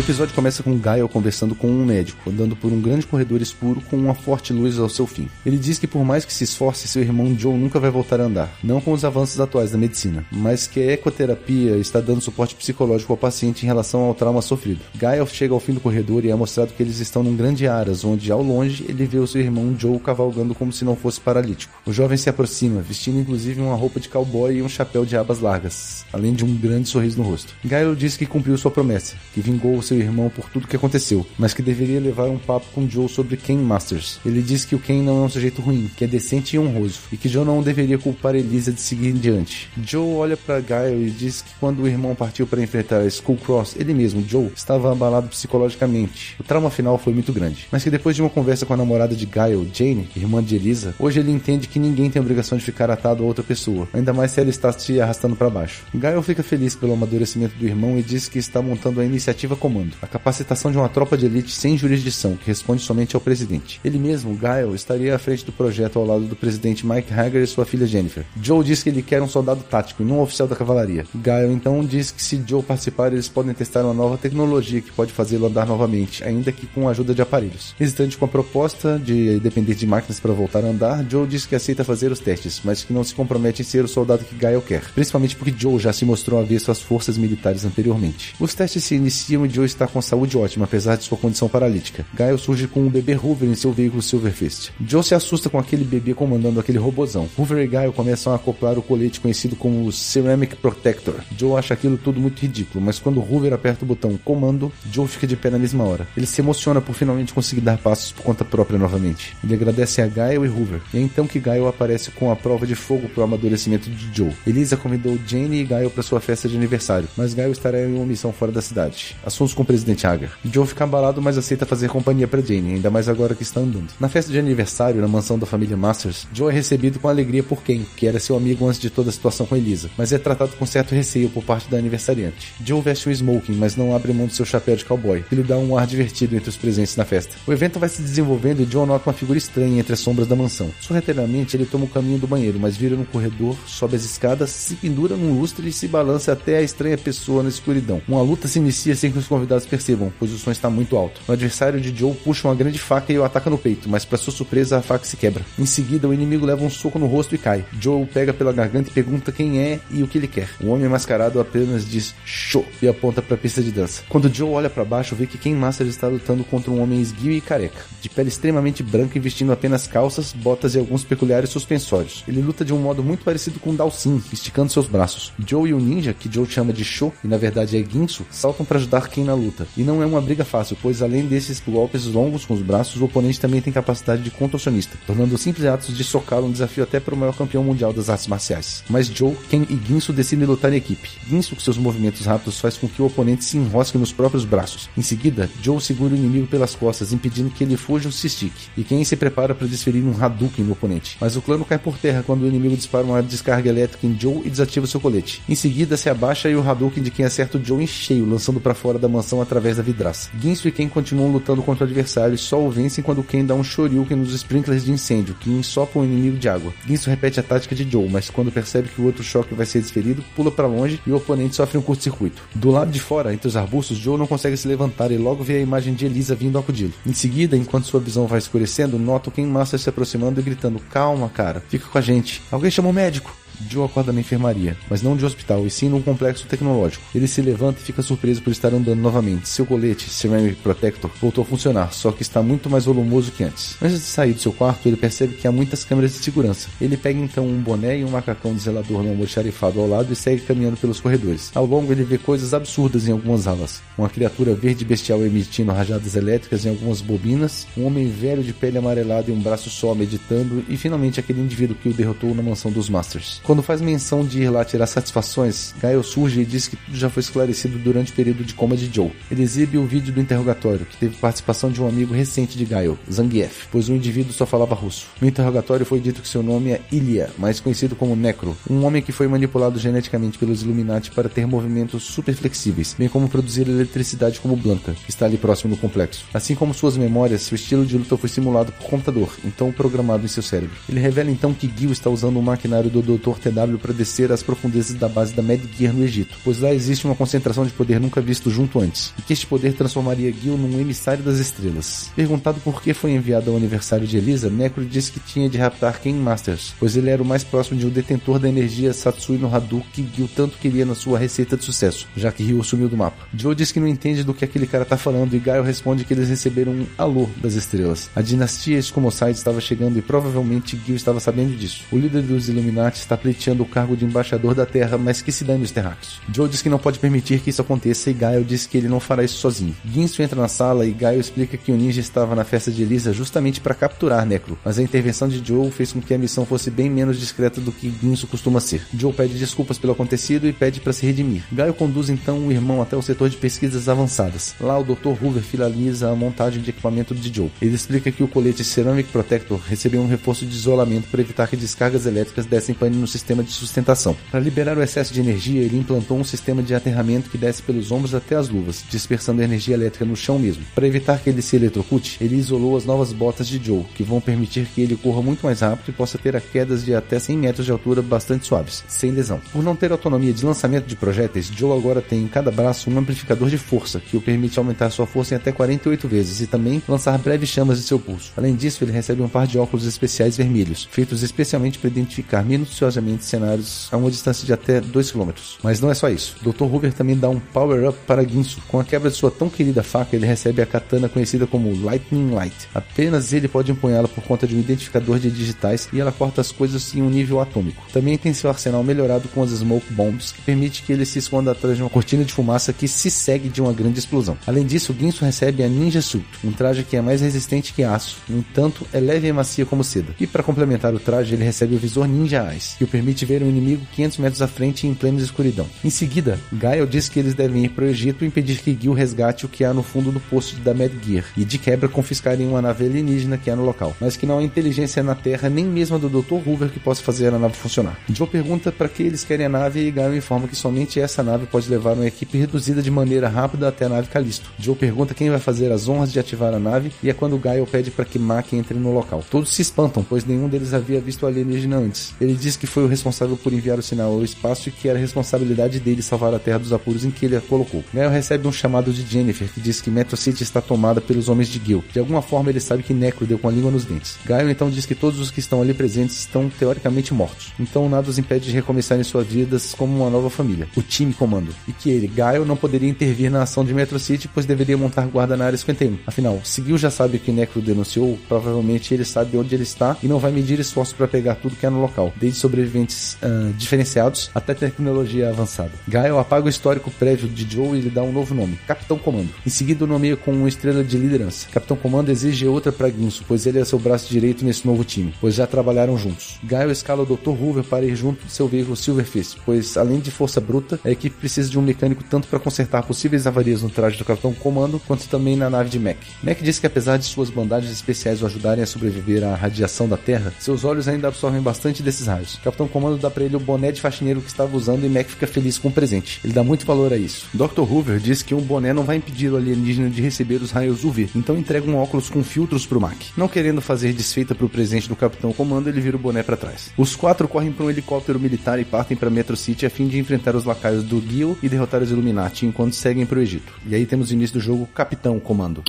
O episódio começa com Gael conversando com um médico, andando por um grande corredor escuro com uma forte luz ao seu fim. Ele diz que por mais que se esforce, seu irmão Joe nunca vai voltar a andar, não com os avanços atuais da medicina, mas que a ecoterapia está dando suporte psicológico ao paciente em relação ao trauma sofrido. Gael chega ao fim do corredor e é mostrado que eles estão num grande aras, onde ao longe ele vê o seu irmão Joe cavalgando como se não fosse paralítico. O jovem se aproxima, vestindo inclusive uma roupa de cowboy e um chapéu de abas largas, além de um grande sorriso no rosto. Gael diz que cumpriu sua promessa, que vingou seu irmão por tudo que aconteceu, mas que deveria levar um papo com Joe sobre Ken Masters. Ele diz que o Ken não é um sujeito ruim, que é decente e honroso, e que Joe não deveria culpar Elisa de seguir em diante. Joe olha para Gail e diz que quando o irmão partiu para enfrentar Skullcross, ele mesmo, Joe, estava abalado psicologicamente. O trauma final foi muito grande, mas que depois de uma conversa com a namorada de Gail, Jane, irmã de Elisa, hoje ele entende que ninguém tem obrigação de ficar atado a outra pessoa, ainda mais se ela está se arrastando para baixo. Gail fica feliz pelo amadurecimento do irmão e diz que está montando a iniciativa Comando, a capacitação de uma tropa de elite sem jurisdição, que responde somente ao presidente. Ele mesmo, Gael, estaria à frente do projeto ao lado do presidente Mike Hager e sua filha Jennifer. Joe diz que ele quer um soldado tático e não um oficial da cavalaria. Gael então diz que se Joe participar, eles podem testar uma nova tecnologia que pode fazê-lo andar novamente, ainda que com a ajuda de aparelhos. Hesitante com a proposta de depender de máquinas para voltar a andar, Joe diz que aceita fazer os testes, mas que não se compromete em ser o soldado que Gael quer, principalmente porque Joe já se mostrou avesso às forças militares anteriormente. Os testes se iniciam e Joe está com saúde ótima, apesar de sua condição paralítica. Gaio surge com um bebê Hoover em seu veículo Silverfist. Joe se assusta com aquele bebê comandando aquele robozão. Hoover e Gaio começam a acoplar o colete conhecido como Ceramic Protector. Joe acha aquilo tudo muito ridículo, mas quando Hoover aperta o botão comando, Joe fica de pé na mesma hora. Ele se emociona por finalmente conseguir dar passos por conta própria novamente. Ele agradece a Gaio e Hoover. E é então que Gaio aparece com a prova de fogo para o amadurecimento de Joe. Elisa convidou Jane e Gaio para sua festa de aniversário, mas Gaio estará em uma missão fora da cidade. Assuntos com o presidente Agar. Joe fica abalado, mas aceita fazer companhia para Jane, ainda mais agora que está andando. Na festa de aniversário, na mansão da família Masters, Joe é recebido com alegria por Ken, que era seu amigo antes de toda a situação com Elisa, mas é tratado com certo receio por parte da aniversariante. Joe veste um smoking, mas não abre mão do seu chapéu de cowboy, que lhe dá um ar divertido entre os presentes na festa. O evento vai se desenvolvendo e Joe nota uma figura estranha entre as sombras da mansão. Sorrateiramente, ele toma o caminho do banheiro, mas vira no corredor, sobe as escadas, se pendura num lustre e se balança até a estranha pessoa na escuridão. Uma luta se inicia sem que os convidados percebam, pois o som está muito alto. O adversário de Joe puxa uma grande faca e o ataca no peito, mas para sua surpresa a faca se quebra. Em seguida, o inimigo leva um soco no rosto e cai. Joe pega pela garganta e pergunta quem é e o que ele quer. O homem mascarado apenas diz show e aponta para a pista de dança. Quando Joe olha para baixo, vê que Ken Master está lutando contra um homem esguio e careca, de pele extremamente branca e vestindo apenas calças, botas e alguns peculiares suspensórios. Ele luta de um modo muito parecido com Dalsin, esticando seus braços. Joe e o ninja, que Joe chama de Sho e na verdade é Ginsu, saltam para ajudar Ken na luta. E não é uma briga fácil, pois além desses golpes longos com os braços, o oponente também tem capacidade de contorcionista, tornando os simples atos de socá-lo um desafio até para o maior campeão mundial das artes marciais. Mas Joe, Ken e Ginsu decidem lutar em equipe. Ginsu, com seus movimentos rápidos, faz com que o oponente se enrosque nos próprios braços. Em seguida, Joe segura o inimigo pelas costas, impedindo que ele fuja ou se estique. E Ken se prepara para desferir um Hadouken no oponente. Mas o plano cai por terra quando o inimigo dispara uma descarga elétrica em Joe e desativa seu colete. Em seguida, se abaixa e o Hadouken de quem acerta o Joe em cheio, lançando para fora da mansão através da vidraça. Ginsu e Ken continuam lutando contra o adversário e só o vencem quando Ken dá um Shoryuken nos sprinklers de incêndio, que ensopam o inimigo de água. Ginsu repete a tática de Joe, mas quando percebe que o outro choque vai ser desferido, pula para longe e o oponente sofre um curto-circuito. Do lado de fora, entre os arbustos, Joe não consegue se levantar e logo vê a imagem de Elisa vindo acudi-lo. Em seguida, enquanto sua visão vai escurecendo, nota o Ken Master se aproximando e gritando: Calma, cara, fica com a gente. Alguém chamou o médico. Joe acorda na enfermaria, mas não de hospital, e sim num complexo tecnológico. Ele se levanta e fica surpreso por estar andando novamente. Seu colete, Ceramic Protector, voltou a funcionar, só que está muito mais volumoso que antes. Antes de sair do seu quarto, ele percebe que há muitas câmeras de segurança. Ele pega então um boné e um macacão de zelador no almoxarifado ao lado e segue caminhando pelos corredores. Ao longo, ele vê coisas absurdas em algumas alas. Uma criatura verde bestial emitindo rajadas elétricas em algumas bobinas, um homem velho de pele amarelada e um braço só meditando, e finalmente aquele indivíduo que o derrotou na mansão dos Masters. Quando faz menção de ir lá tirar satisfações, Gaio surge e diz que tudo já foi esclarecido durante o período de coma de Joe. Ele exibe o vídeo do interrogatório, que teve participação de um amigo recente de Gaio, Zangief, pois o indivíduo só falava russo. No interrogatório foi dito que seu nome é Ilya, mais conhecido como Necro, um homem que foi manipulado geneticamente pelos Illuminati para ter movimentos super flexíveis, bem como produzir eletricidade como Blanca, que está ali próximo do complexo. Assim como suas memórias, seu estilo de luta foi simulado por computador, então programado em seu cérebro. Ele revela então que Gil está usando o maquinário do Dr. TW para descer às profundezas da base da Medgear no Egito, pois lá existe uma concentração de poder nunca visto junto antes, e que este poder transformaria Gil num emissário das estrelas. Perguntado por que foi enviado ao aniversário de Elisa, Necro disse que tinha de raptar Ken Masters, pois ele era o mais próximo de um detentor da energia Satsui no Hadouken que Gil tanto queria na sua receita de sucesso, já que Ryu sumiu do mapa. Joe diz que não entende do que aquele cara tá falando e Gaio responde que eles receberam um alô das estrelas. A dinastia Escomoside estava chegando e provavelmente Gil estava sabendo disso. O líder dos Illuminati está pleiteando o cargo de embaixador da Terra, mas que se dane os terráqueos. Joe diz que não pode permitir que isso aconteça e Gaio diz que ele não fará isso sozinho. Ginsu entra na sala e Gaio explica que o ninja estava na festa de Elisa justamente para capturar Necro, mas a intervenção de Joe fez com que a missão fosse bem menos discreta do que Ginsu costuma ser. Joe pede desculpas pelo acontecido e pede para se redimir. Gaio conduz então o irmão até o setor de pesquisas avançadas. Lá o Dr. Hoover finaliza a montagem de equipamento de Joe. Ele explica que o colete Ceramic Protector recebeu um reforço de isolamento para evitar que descargas elétricas dessem pane no sistema de sustentação. Para liberar o excesso de energia, ele implantou um sistema de aterramento que desce pelos ombros até as luvas, dispersando a energia elétrica no chão mesmo. Para evitar que ele se eletrocute, ele isolou as novas botas de Joe, que vão permitir que ele corra muito mais rápido e possa ter quedas de até 100 metros de altura bastante suaves, sem lesão. Por não ter autonomia de lançamento de projéteis, Joe agora tem em cada braço um amplificador de força, que o permite aumentar sua força em até 48 vezes e também lançar breves chamas de seu pulso. Além disso, ele recebe um par de óculos especiais vermelhos, feitos especialmente para identificar minuciosamente de cenários a uma distância de até 2 km. Mas não é só isso. Dr. Hoover também dá um power-up para Ginsu. Com a quebra de sua tão querida faca, ele recebe a katana conhecida como Lightning Light. Apenas ele pode empunhá-la por conta de um identificador de digitais e ela corta as coisas em um nível atômico. Também tem seu arsenal melhorado com as Smoke Bombs, que permite que ele se esconda atrás de uma cortina de fumaça que se segue de uma grande explosão. Além disso, Ginsu recebe a Ninja Suit, um traje que é mais resistente que aço, no entanto, é leve e macia como seda. E para complementar o traje, ele recebe o visor Ninja Eyes, que permite ver o inimigo 500 metros à frente em plena escuridão. Em seguida, Gael diz que eles devem ir para o Egito e impedir que Gil resgate o que há no fundo do poço da Mad Gear, e de quebra confiscarem uma nave alienígena que há no local, mas que não há inteligência na Terra nem mesmo do Dr. Hoover que possa fazer a nave funcionar. Joe pergunta para que eles querem a nave e Gael informa que somente essa nave pode levar uma equipe reduzida de maneira rápida até a nave Calisto. Joe pergunta quem vai fazer as honras de ativar a nave e é quando Gael pede para que Mack entre no local. Todos se espantam, pois nenhum deles havia visto o alienígena antes. Ele diz que foi o responsável por enviar o sinal ao espaço e que era responsabilidade dele salvar a Terra dos apuros em que ele a colocou. Gael recebe um chamado de Jennifer, que diz que Metro City está tomada pelos homens de Gil. De alguma forma ele sabe que Necro deu com a língua nos dentes. Gael então diz que todos os que estão ali presentes estão teoricamente mortos. Então nada os impede de recomeçarem suas vidas como uma nova família, o time comando. E que ele, Gael, não poderia intervir na ação de Metro City, pois deveria montar guarda na área 51. Afinal, se Gil já sabe que Necro denunciou, provavelmente ele sabe onde ele está e não vai medir esforços para pegar tudo que é no local, desde sobreviventes uh, diferenciados até tecnologia avançada. Gael apaga o histórico prévio de Joe e lhe dá um novo nome, Capitão Comando. Em seguida, o nomeia com uma estrela de liderança. Capitão Comando exige outra para Ginsu, pois ele é seu braço direito nesse novo time, pois já trabalharam juntos. Gael escala o Dr. Hoover para ir junto do seu veículo Silverfist, pois além de força bruta, a equipe precisa de um mecânico tanto para consertar possíveis avarias no traje do Capitão Comando, quanto também na nave de Mac. Mac diz que apesar de suas bandagens especiais o ajudarem a sobreviver à radiação da Terra, seus olhos ainda absorvem bastante desses raios. O Capitão Comando dá para ele o boné de faxineiro que estava usando e Mac fica feliz com o presente. Ele dá muito valor a isso. Dr. Hoover diz que um boné não vai impedir o alienígena de receber os raios UV, então entrega um óculos com filtros pro Mac. Não querendo fazer desfeita pro presente do Capitão Comando, ele vira o boné para trás. Os quatro correm para um helicóptero militar e partem para Metro City a fim de enfrentar os lacaios do Gil e derrotar os Illuminati enquanto seguem pro Egito. E aí temos o início do jogo Capitão Comando.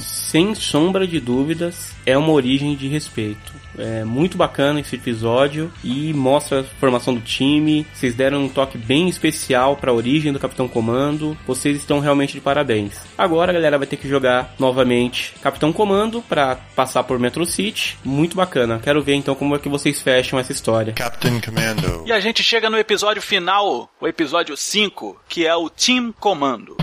Sem sombra de dúvidas, é uma origem de respeito. É muito bacana esse episódio e mostra a formação do time. Vocês deram um toque bem especial para a origem do Capitão Comando. Vocês estão realmente de parabéns. Agora a galera vai ter que jogar novamente Capitão Comando para passar por Metro City. Muito bacana. Quero ver então como é que vocês fecham essa história. Captain Commando. (laughs) E a gente chega no episódio final, o episódio 5, que é o Team Comando.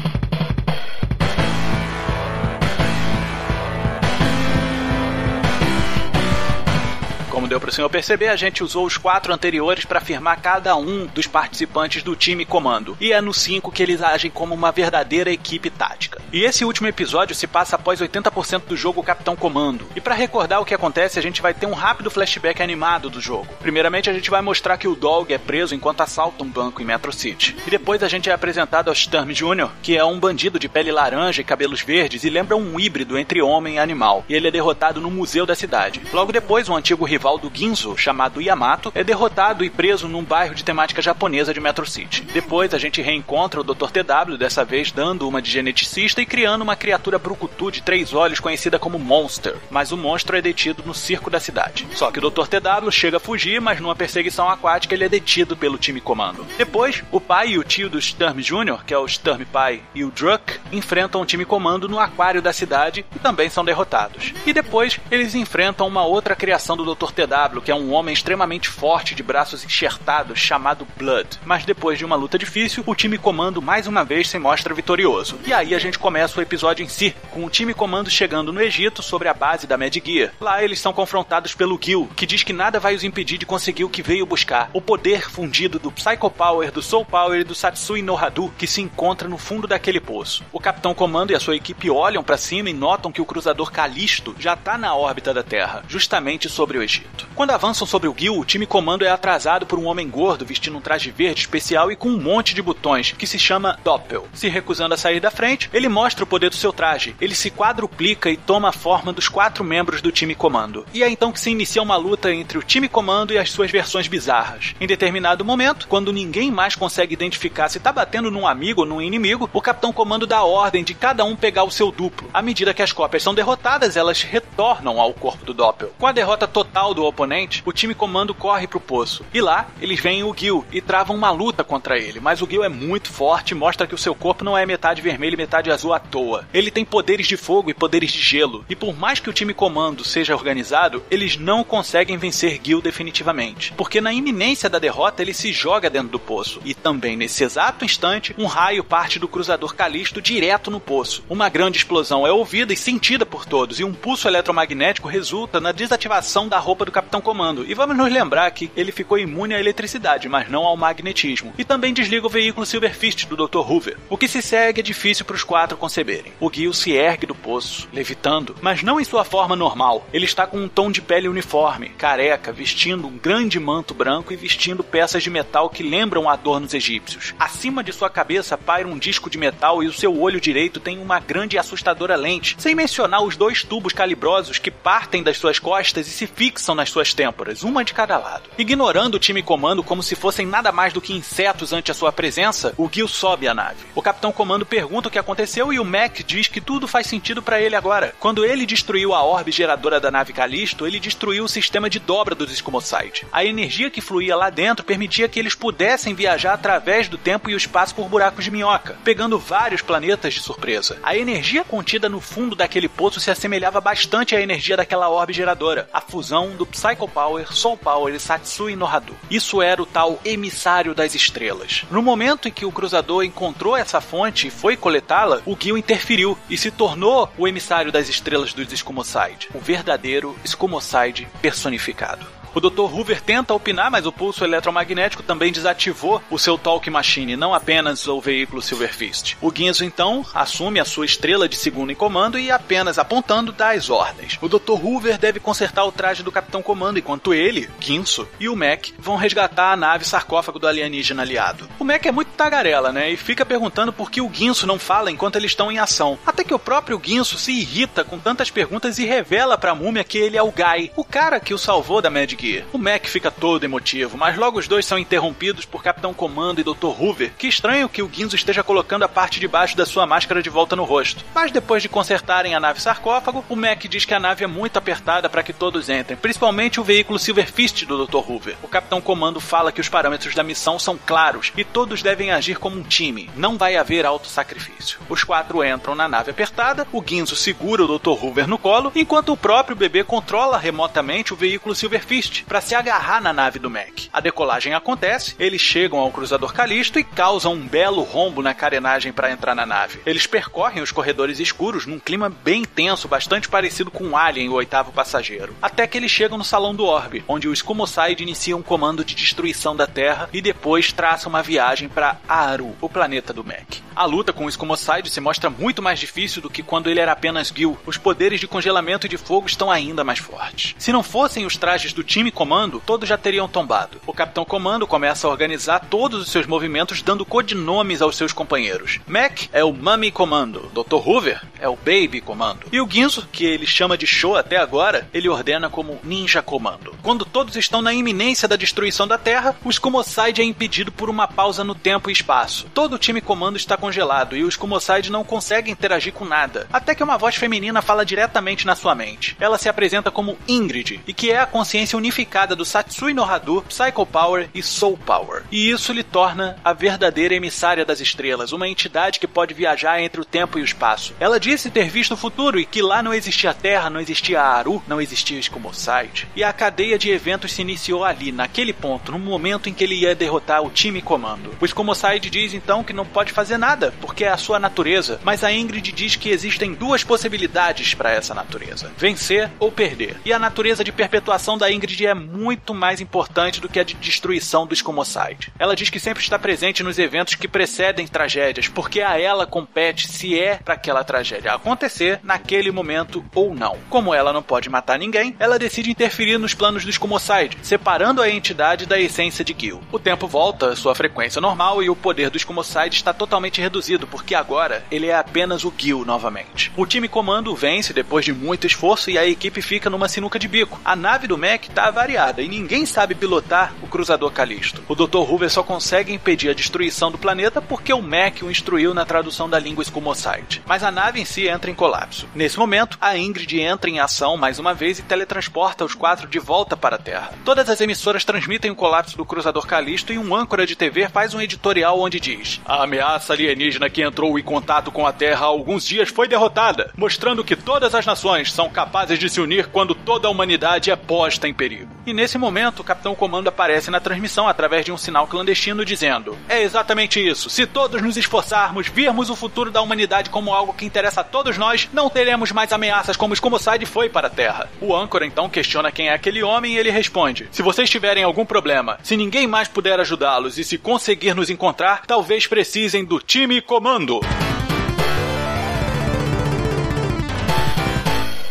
Como deu para o senhor perceber, a gente usou os quatro anteriores para afirmar cada um dos participantes do time comando. E é no 5 que eles agem como uma verdadeira equipe tática. E esse último episódio se passa após 80% do jogo Capitão Comando. E para recordar o que acontece, a gente vai ter um rápido flashback animado do jogo. Primeiramente, a gente vai mostrar que o Dog é preso enquanto assalta um banco em Metro City. E depois a gente é apresentado ao Sturm Jr., que é um bandido de pele laranja e cabelos verdes e lembra um híbrido entre homem e animal. E ele é derrotado no museu da cidade. Logo depois, um antigo rival rival do Ginzo, chamado Yamato, é derrotado e preso num bairro de temática japonesa de Metro City. Depois a gente reencontra o Dr. TW, dessa vez dando uma de geneticista e criando uma criatura brucutu de três olhos conhecida como Monster, mas o monstro é detido no circo da cidade. Só que o Dr. TW chega a fugir, mas numa perseguição aquática ele é detido pelo time comando. Depois, o pai e o tio do Sturm Jr., que é o Sturm Pai e o Druck, enfrentam o time comando no aquário da cidade e também são derrotados. E depois, eles enfrentam uma outra criação do Dr. TW, que é um homem extremamente forte de braços enxertados chamado Blood. Mas depois de uma luta difícil, o time comando mais uma vez se mostra vitorioso. E aí a gente começa o episódio em si, com o time comando chegando no Egito sobre a base da Mad Gear. Lá eles são confrontados pelo Gil, que diz que nada vai os impedir de conseguir o que veio buscar: o poder fundido do Psycho Power, do Soul Power e do Satsui no Hadu, que se encontra no fundo daquele poço. O Capitão Comando e a sua equipe olham para cima e notam que o cruzador Calisto já está na órbita da Terra, justamente sobre o Egito. Quando avançam sobre o Gil, o time comando é atrasado por um homem gordo vestindo um traje verde especial e com um monte de botões, que se chama Doppel. Se recusando a sair da frente, ele mostra o poder do seu traje. Ele se quadruplica e toma a forma dos quatro membros do time comando. E é então que se inicia uma luta entre o time comando e as suas versões bizarras. Em determinado momento, quando ninguém mais consegue identificar se está batendo num amigo ou num inimigo, o Capitão Comando dá a ordem de cada um pegar o seu duplo. À medida que as cópias são derrotadas, elas retornam ao corpo do Doppel. Com a derrota total do oponente, o time comando corre pro poço. E lá, eles veem o Gil e travam uma luta contra ele. Mas o Gil é muito forte e mostra que o seu corpo não é metade vermelho e metade azul à toa. Ele tem poderes de fogo e poderes de gelo. E por mais que o time comando seja organizado, eles não conseguem vencer Gil definitivamente. Porque na iminência da derrota, ele se joga dentro do poço. E também nesse exato instante, um raio parte do cruzador Calisto direto no poço. Uma grande explosão é ouvida e sentida por todos, e um pulso eletromagnético resulta na desativação da roupa do Capitão Comando. E vamos nos lembrar que ele ficou imune à eletricidade, mas não ao magnetismo. E também desliga o veículo Silver Fist do Dr. Hoover. O que se segue é difícil para os quatro conceberem. O Gil se ergue do poço, levitando, mas não em sua forma normal. Ele está com um tom de pele uniforme, careca, vestindo um grande manto branco e vestindo peças de metal que lembram adornos egípcios. Acima de sua cabeça paira um disco de metal e o seu olho direito tem uma grande e assustadora lente, sem mencionar os dois tubos calibrosos que partem das suas costas e se fixam nas suas têmporas, uma de cada lado. Ignorando o time comando como se fossem nada mais do que insetos ante a sua presença, o Gil sobe a nave. O capitão comando pergunta o que aconteceu e o Mac diz que tudo faz sentido para ele agora. Quando ele destruiu a orbe geradora da nave Calisto, ele destruiu o sistema de dobra dos Escomocide. A energia que fluía lá dentro permitia que eles pudessem viajar através do tempo e o espaço por buracos de minhoca, pegando vários planetas de surpresa. A energia contida no fundo daquele poço se assemelhava bastante à energia daquela orbe geradora, a fusão do Psycho Power, Soul Power e Satsui no Hadu. Isso era o tal emissário das estrelas. No momento em que o cruzador encontrou essa fonte e foi coletá-la, o Gil interferiu e se tornou o emissário das estrelas dos Escomocide, o verdadeiro Escomocide personificado. O Dr. Hoover tenta opinar, mas o pulso eletromagnético também desativou o seu Talk Machine, não apenas o veículo Silver Fist. O Guinzo então assume a sua estrela de segundo em comando e apenas apontando dá as ordens. O Dr. Hoover deve consertar o traje do Capitão Comando, enquanto ele, Guinso e o Mac vão resgatar a nave sarcófago do alienígena aliado. O Mac é muito tagarela, né? E fica perguntando por que o Guinso não fala enquanto eles estão em ação. Até que o próprio Guinso se irrita com tantas perguntas e revela pra múmia que ele é o Guy, o cara que o salvou da Mad o Mac fica todo emotivo, mas logo os dois são interrompidos por Capitão Comando e Dr. Hoover, que estranho que o Guinzo esteja colocando a parte de baixo da sua máscara de volta no rosto. Mas depois de consertarem a nave sarcófago, o Mac diz que a nave é muito apertada para que todos entrem, principalmente o veículo Silver Fist do Dr. Hoover. O Capitão Comando fala que os parâmetros da missão são claros e todos devem agir como um time. Não vai haver auto-sacrifício. Os quatro entram na nave apertada, o Guinzo segura o Dr. Hoover no colo, enquanto o próprio bebê controla remotamente o veículo Silver Fist para se agarrar na nave do Mac. A decolagem acontece, eles chegam ao cruzador Calisto e causam um belo rombo na carenagem para entrar na nave. Eles percorrem os corredores escuros num clima bem tenso, bastante parecido com Alien, o oitavo passageiro. Até que eles chegam no salão do Orbe, onde o Escomocide inicia um comando de destruição da Terra e depois traça uma viagem para Aru, o planeta do Mac. A luta com o Escomocide se mostra muito mais difícil do que quando ele era apenas Gil. Os poderes de congelamento e de fogo estão ainda mais fortes. Se não fossem os trajes do time comando, todos já teriam tombado. O Capitão Comando começa a organizar todos os seus movimentos dando codinomes aos seus companheiros. Mac é o Mummy Comando, Dr. Hoover é o Baby Comando. E o Ginzo, que ele chama de Show até agora, ele ordena como Ninja Comando. Quando todos estão na iminência da destruição da Terra, o Skumoside é impedido por uma pausa no tempo e espaço. Todo o time comando está congelado e o Skumoside não consegue interagir com nada. Até que uma voz feminina fala diretamente na sua mente. Ela se apresenta como Ingrid, e que é a consciência unificada do Satsui no Hadu, Psycho Power e Soul Power. E isso lhe torna a verdadeira emissária das estrelas, uma entidade que pode viajar entre o tempo e o espaço. Ela disse ter visto o futuro e que lá não existia Terra, não existia Aru, não existia Skumoside. E a cadeia de eventos se iniciou ali, naquele ponto, no momento em que ele ia derrotar o time comando. O Skumoside diz então que não pode fazer nada, porque é a sua natureza, mas a Ingrid diz que existem duas possibilidades para essa natureza: vencer ou perder. E a natureza de perpetuação da Ingrid é muito mais importante do que a de destruição do Skumoside. Ela diz que sempre está presente nos eventos que precedem tragédias, porque a ela compete se é para aquela tragédia acontecer naquele momento ou não. Como ela não pode matar ninguém, ela decide interferir nos planos do Escumocide, separando a entidade da essência de Gil. O tempo volta à sua frequência normal e o poder do Escumocide está totalmente reduzido, porque agora ele é apenas o Gil novamente. O time comando vence depois de muito esforço e a equipe fica numa sinuca de bico. A nave do Mac está avariada e ninguém sabe pilotar o cruzador Calisto. O Dr. Hoover só consegue impedir a destruição do planeta porque o Mac o instruiu na tradução da língua Escumocide. Mas a nave em si entra em colapso. Nesse momento, a Ingrid entra em ação mais uma vez e teletransporta os quatro de volta para a Terra. Todas as emissoras transmitem o colapso do cruzador Calisto e um âncora de TV faz um editorial onde diz: A ameaça alienígena que entrou em contato com a Terra há alguns dias foi derrotada, mostrando que todas as nações são capazes de se unir quando toda a humanidade é posta em perigo. E nesse momento, o Capitão Comando aparece na transmissão através de um sinal clandestino dizendo: É exatamente isso. Se todos nos esforçarmos, virmos o futuro da humanidade como algo que interessa a todos nós, não teremos mais ameaças como Escomoside foi para a Terra. O âncora então questiona quem é aquele homem e ele responde: Se vocês tiverem algum problema, se ninguém mais puder ajudá-los e se conseguir nos encontrar, talvez precisem do time comando.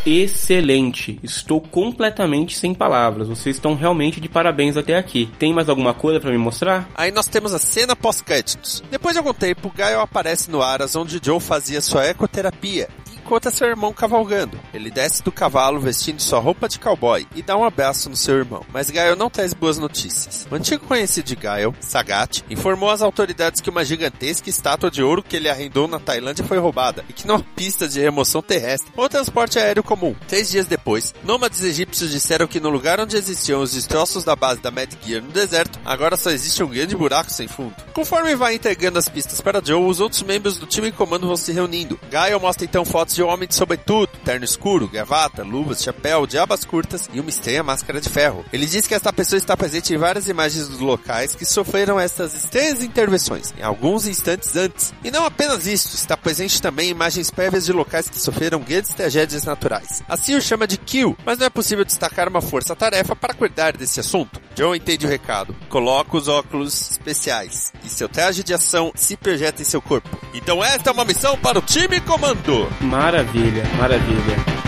Excelente. Estou completamente sem palavras. Vocês estão realmente de parabéns até aqui. Tem mais alguma coisa para me mostrar? Aí nós temos a cena pós-créditos. Depois de algum tempo, Gaio aparece no Aras onde Joe fazia sua ecoterapia encontra seu irmão cavalgando. Ele desce do cavalo vestindo sua roupa de cowboy e dá um abraço no seu irmão. Mas Gael não traz boas notícias. O antigo conhecido de Gael, Sagat, informou às autoridades que uma gigantesca estátua de ouro que ele arrendou na Tailândia foi roubada e que não há pistas de remoção terrestre ou transporte aéreo comum. Três dias depois, nômades egípcios disseram que no lugar onde existiam os destroços da base da Mad Gear no deserto, agora só existe um grande buraco sem fundo. Conforme vai entregando as pistas para Joe, os outros membros do time em comando vão se reunindo. Gael mostra então fotos de homem de sobretudo, terno escuro, gravata, luvas, chapéu, diabas curtas e uma estranha máscara de ferro. Ele diz que esta pessoa está presente em várias imagens dos locais que sofreram estas estranhas intervenções, em alguns instantes antes. E não apenas isso, está presente também imagens prévias de locais que sofreram grandes tragédias naturais. Assim o chama de Kill, mas não é possível destacar uma força-tarefa para cuidar desse assunto. John entende o recado. Coloca os óculos especiais e seu traje de ação se projeta em seu corpo. Então esta é uma missão para o time comando. Maravilha, maravilha.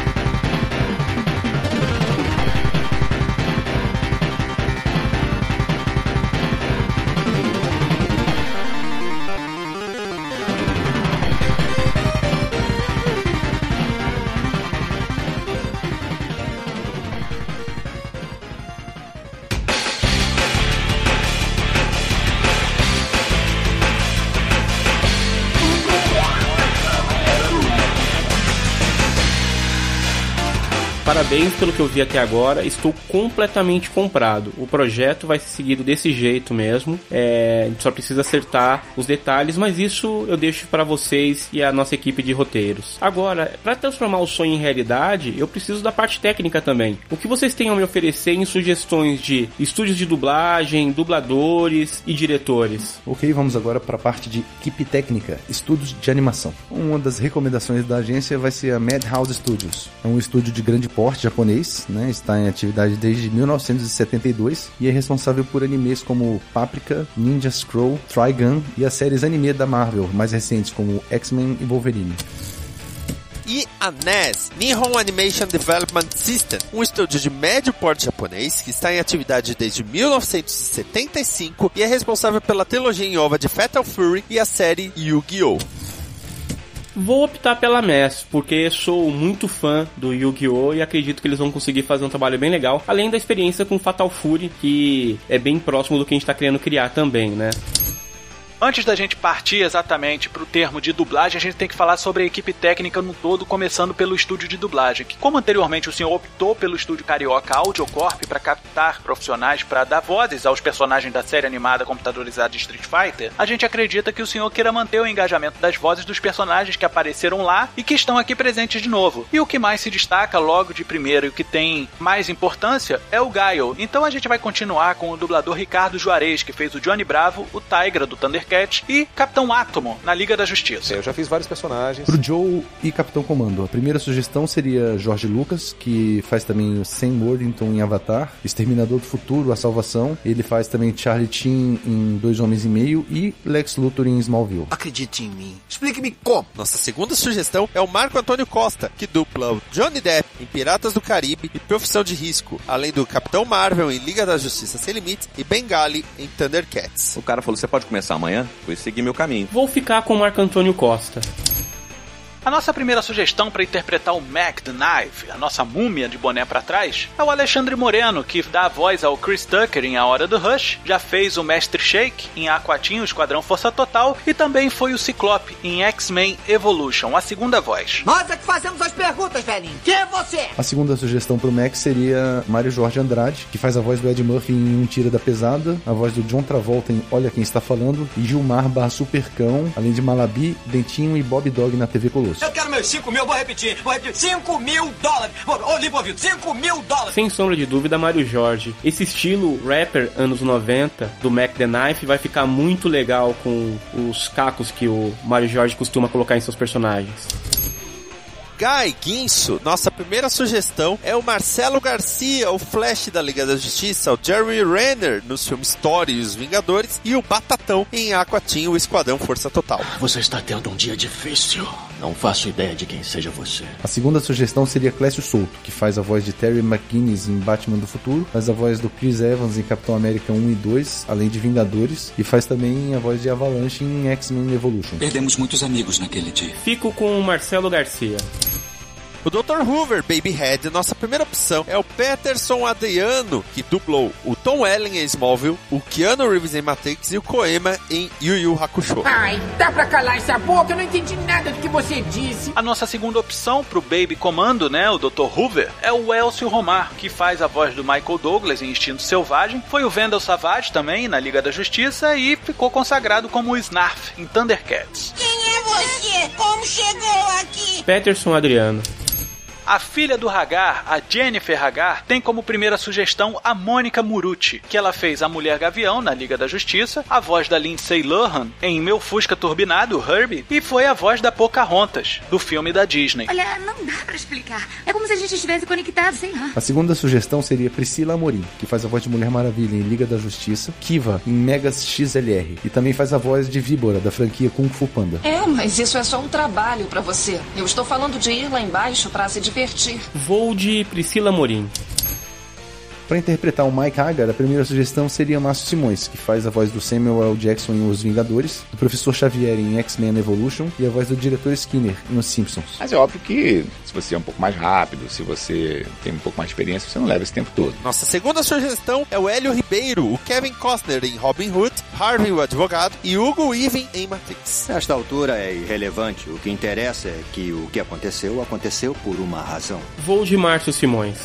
Parabéns pelo que eu vi até agora. Estou completamente comprado. O projeto vai ser seguido desse jeito mesmo. É, só precisa acertar os detalhes, mas isso eu deixo para vocês e a nossa equipe de roteiros. Agora, para transformar o sonho em realidade, eu preciso da parte técnica também. O que vocês têm a me oferecer em sugestões de estúdios de dublagem, dubladores e diretores? Ok, vamos agora para a parte de equipe técnica, estúdios de animação. Uma das recomendações da agência vai ser a Madhouse Studios. É um estúdio de grande porte porte japonês, né? Está em atividade desde 1972 e é responsável por animes como Paprika, Ninja Scroll, Trigun e as séries anime da Marvel mais recentes como X-Men e Wolverine e a NES, Nihon Animation Development System, um estúdio de médio porte japonês que está em atividade desde 1975 e é responsável pela trilogia em ova de Fatal Fury e a série Yu-Gi-Oh! Vou optar pela MES, porque sou muito fã do Yu-Gi-Oh! e acredito que eles vão conseguir fazer um trabalho bem legal, além da experiência com Fatal Fury, que é bem próximo do que a gente está querendo criar também, né? Antes da gente partir exatamente para o termo de dublagem, a gente tem que falar sobre a equipe técnica no todo, começando pelo estúdio de dublagem. Que, como anteriormente o senhor optou pelo estúdio carioca Audiocorp para captar profissionais para dar vozes aos personagens da série animada computadorizada Street Fighter, a gente acredita que o senhor queira manter o engajamento das vozes dos personagens que apareceram lá e que estão aqui presentes de novo. E o que mais se destaca logo de primeiro e o que tem mais importância é o Gaio. Então a gente vai continuar com o dublador Ricardo Juarez, que fez o Johnny Bravo, o Tigra do Thunder Thundercat e Capitão Átomo na Liga da Justiça. Eu já fiz vários personagens. Pro Joe e Capitão Comando, a primeira sugestão seria Jorge Lucas, que faz também o Sam Worthington em Avatar, Exterminador do Futuro, A Salvação. Ele faz também Charlie Chin em Dois Homens e Meio e Lex Luthor em Smallville. Acredite em mim. Explique-me como. Nossa segunda sugestão é o Marco Antônio Costa, que dupla o Johnny Depp em Piratas do Caribe e Profissão de Risco, além do Capitão Marvel em Liga da Justiça Sem Limites e Bengali em Thundercats. O cara falou: você pode começar amanhã? Pois seguir meu caminho. Vou ficar com o Marco Antônio Costa. A nossa primeira sugestão para interpretar o Mac the Knife, a nossa múmia de boné para trás, é o Alexandre Moreno, que dá a voz ao Chris Tucker em A Hora do Rush, já fez o Mestre Shake em Aquatinho, Esquadrão Força Total e também foi o Ciclope em X-Men Evolution, a segunda voz. Nós é que fazemos as perguntas, velhinho. Quem é você? A segunda sugestão pro Max seria Mário Jorge Andrade, que faz a voz do Ed Murphy em Um Tira da Pesada, a voz do John Travolta em Olha Quem Está Falando, e Gilmar barra Supercão, além de Malabi, Dentinho e Bob Dog na TV Colosso. Eu quero meus 5 mil, vou repetir. Vou repetir. 5 mil dólares. Ô, ouvido. 5 mil dólares. Sem sombra de dúvida, Mário Jorge. Esse estilo rapper anos 90 do Mac the Knife vai ficar muito legal com os cacos que o Mário Jorge costuma colocar em seus personagens. Guy Guinso, nossa primeira sugestão é o Marcelo Garcia, o Flash da Liga da Justiça, o Jerry Renner nos filmes Story e os Vingadores e o Batatão em Aquatinho, o Esquadrão Força Total. Você está tendo um dia difícil. Não faço ideia de quem seja você. A segunda sugestão seria Clécio Souto, que faz a voz de Terry McGuinness em Batman do Futuro, faz a voz do Chris Evans em Capitão América 1 e 2, além de Vingadores, e faz também a voz de Avalanche em X-Men Evolution. Perdemos muitos amigos naquele dia. Fico com o Marcelo Garcia. O Dr. Hoover, Babyhead, nossa primeira opção é o Peterson Adriano, que dublou o Tom Welling em Smallville, o Keanu Reeves em Matrix e o Koema em Yu Yu Hakusho. Ai, dá pra calar essa boca? Eu não entendi nada do que você disse. A nossa segunda opção pro Baby Comando, né, o Dr. Hoover, é o Elcio Romar, que faz a voz do Michael Douglas em Instinto Selvagem, foi o Vendel Savage também na Liga da Justiça e ficou consagrado como o Snarf em Thundercats. Quem é você? Como chegou aqui? Peterson Adriano. A filha do Hagar, a Jennifer Hagar, tem como primeira sugestão a Mônica Murucci, que ela fez a Mulher Gavião na Liga da Justiça, a voz da Lindsay Lohan em Meu Fusca Turbinado, Herbie, e foi a voz da Pocahontas, do filme da Disney. Olha, não dá pra explicar. É como se a gente estivesse conectado, sei lá. A segunda sugestão seria Priscila Amorim, que faz a voz de Mulher Maravilha em Liga da Justiça, Kiva em Megas XLR, e também faz a voz de Víbora da franquia Kung Fu Panda. É, mas isso é só um trabalho pra você. Eu estou falando de ir lá embaixo pra se divertir. Vou de Priscila Morim. Para interpretar o Mike Hagar, a primeira sugestão seria Márcio Simões, que faz a voz do Samuel L. Jackson em Os Vingadores, do Professor Xavier em X-Men Evolution e a voz do diretor Skinner em Os Simpsons. Mas é óbvio que se você é um pouco mais rápido, se você tem um pouco mais de experiência, você não leva esse tempo todo. Nossa segunda sugestão é o Hélio Ribeiro, o Kevin Costner em Robin Hood, Harvey o Advogado e Hugo Weaving em Matrix. Nesta altura é irrelevante. O que interessa é que o que aconteceu, aconteceu por uma razão. Vou de Márcio Simões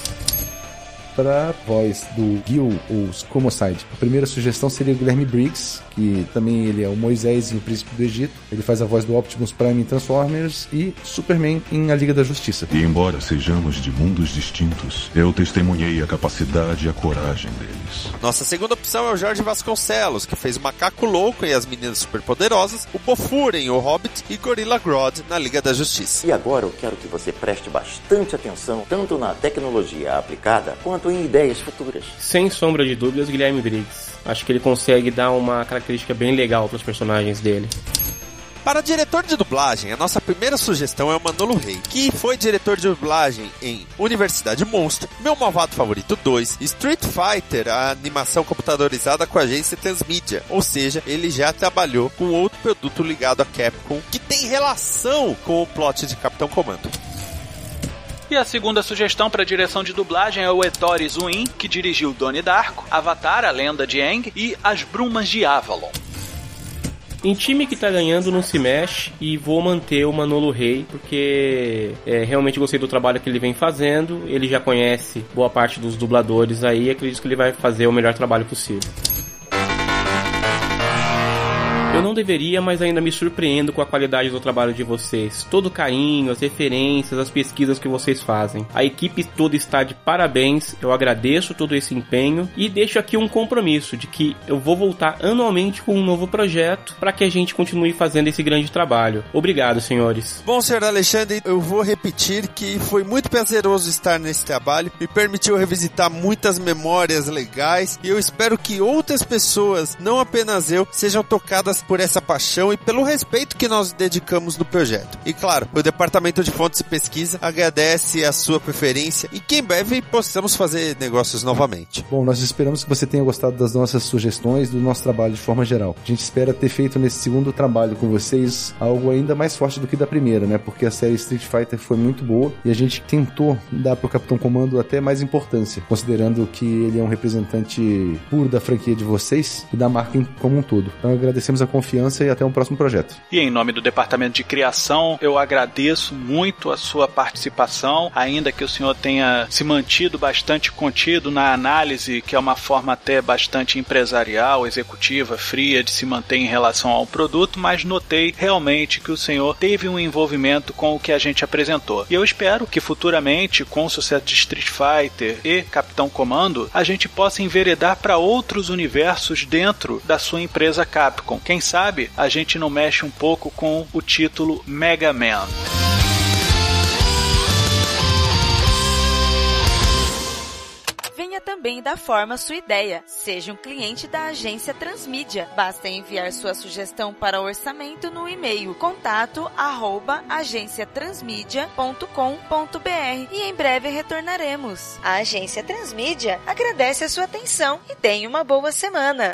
para a voz do Gil, ou Scomocide. A primeira sugestão seria o Guilherme Briggs, que também ele é o Moisés em O Príncipe do Egito. Ele faz a voz do Optimus Prime em Transformers e Superman em A Liga da Justiça. E embora sejamos de mundos distintos, eu testemunhei a capacidade e a coragem deles. Nossa segunda opção é o Jorge Vasconcelos, que fez o Macaco Louco em As Meninas Superpoderosas, o Bofur em O Hobbit e Gorilla Grodd na Liga da Justiça. E agora eu quero que você preste bastante atenção tanto na tecnologia aplicada quanto em ideias futuras. Sem sombra de dúvidas, Guilherme Briggs. Acho que ele consegue dar uma característica bem legal para os personagens dele. Para diretor de dublagem, a nossa primeira sugestão é o Manolo Rey, que foi diretor de dublagem em Universidade Monstro, Meu Malvado Favorito 2, Street Fighter, a animação computadorizada com a agência Transmedia. Ou seja, ele já trabalhou com outro produto ligado a Capcom que tem relação com o plot de Capitão Comando. E a segunda sugestão para direção de dublagem é o Ettore Zuin, que dirigiu Donnie Darko, Avatar, a Lenda de Aang e As Brumas de Avalon. Em time que tá ganhando não se mexe e vou manter o Manolo Rey porque é, realmente gostei do trabalho que ele vem fazendo. Ele já conhece boa parte dos dubladores aí, acredito que ele vai fazer o melhor trabalho possível. Eu não deveria, mas ainda me surpreendo com a qualidade do trabalho de vocês. Todo o carinho, as referências, as pesquisas que vocês fazem. A equipe toda está de parabéns. Eu agradeço todo esse empenho e deixo aqui um compromisso de que eu vou voltar anualmente com um novo projeto para que a gente continue fazendo esse grande trabalho. Obrigado, senhores. Bom, senhor Alexandre, eu vou repetir que foi muito prazeroso estar nesse trabalho. Me permitiu revisitar muitas memórias legais e eu espero que outras pessoas, não apenas eu, sejam tocadas por essa paixão e pelo respeito que nós dedicamos no projeto. E claro, o Departamento de Fontes e Pesquisa agradece a sua preferência e que em breve possamos fazer negócios novamente. Bom, nós esperamos que você tenha gostado das nossas sugestões, do nosso trabalho de forma geral. A gente espera ter feito nesse segundo trabalho com vocês algo ainda mais forte do que da primeira, né? Porque a série Street Fighter foi muito boa e a gente tentou dar pro Capitão Comando até mais importância, considerando que ele é um representante puro da franquia de vocês e da marca como um todo. Então agradecemos a confiança e até um próximo projeto. E em nome do Departamento de Criação, eu agradeço muito a sua participação, ainda que o senhor tenha se mantido bastante contido na análise, que é uma forma até bastante empresarial, executiva, fria de se manter em relação ao produto, mas notei realmente que o senhor teve um envolvimento com o que a gente apresentou. E eu espero que futuramente, com o sucesso de Street Fighter e Capitão Comando, a gente possa enveredar para outros universos dentro da sua empresa Capcom. Quem sabe a gente não mexe um pouco com o título Mega Man. Venha também dar forma sua ideia. Seja um cliente da agência Transmídia. Basta enviar sua sugestão para orçamento no e-mail contato arroba agenciatransmídia.com.br e em breve retornaremos. A agência Transmídia agradece a sua atenção e tenha uma boa semana.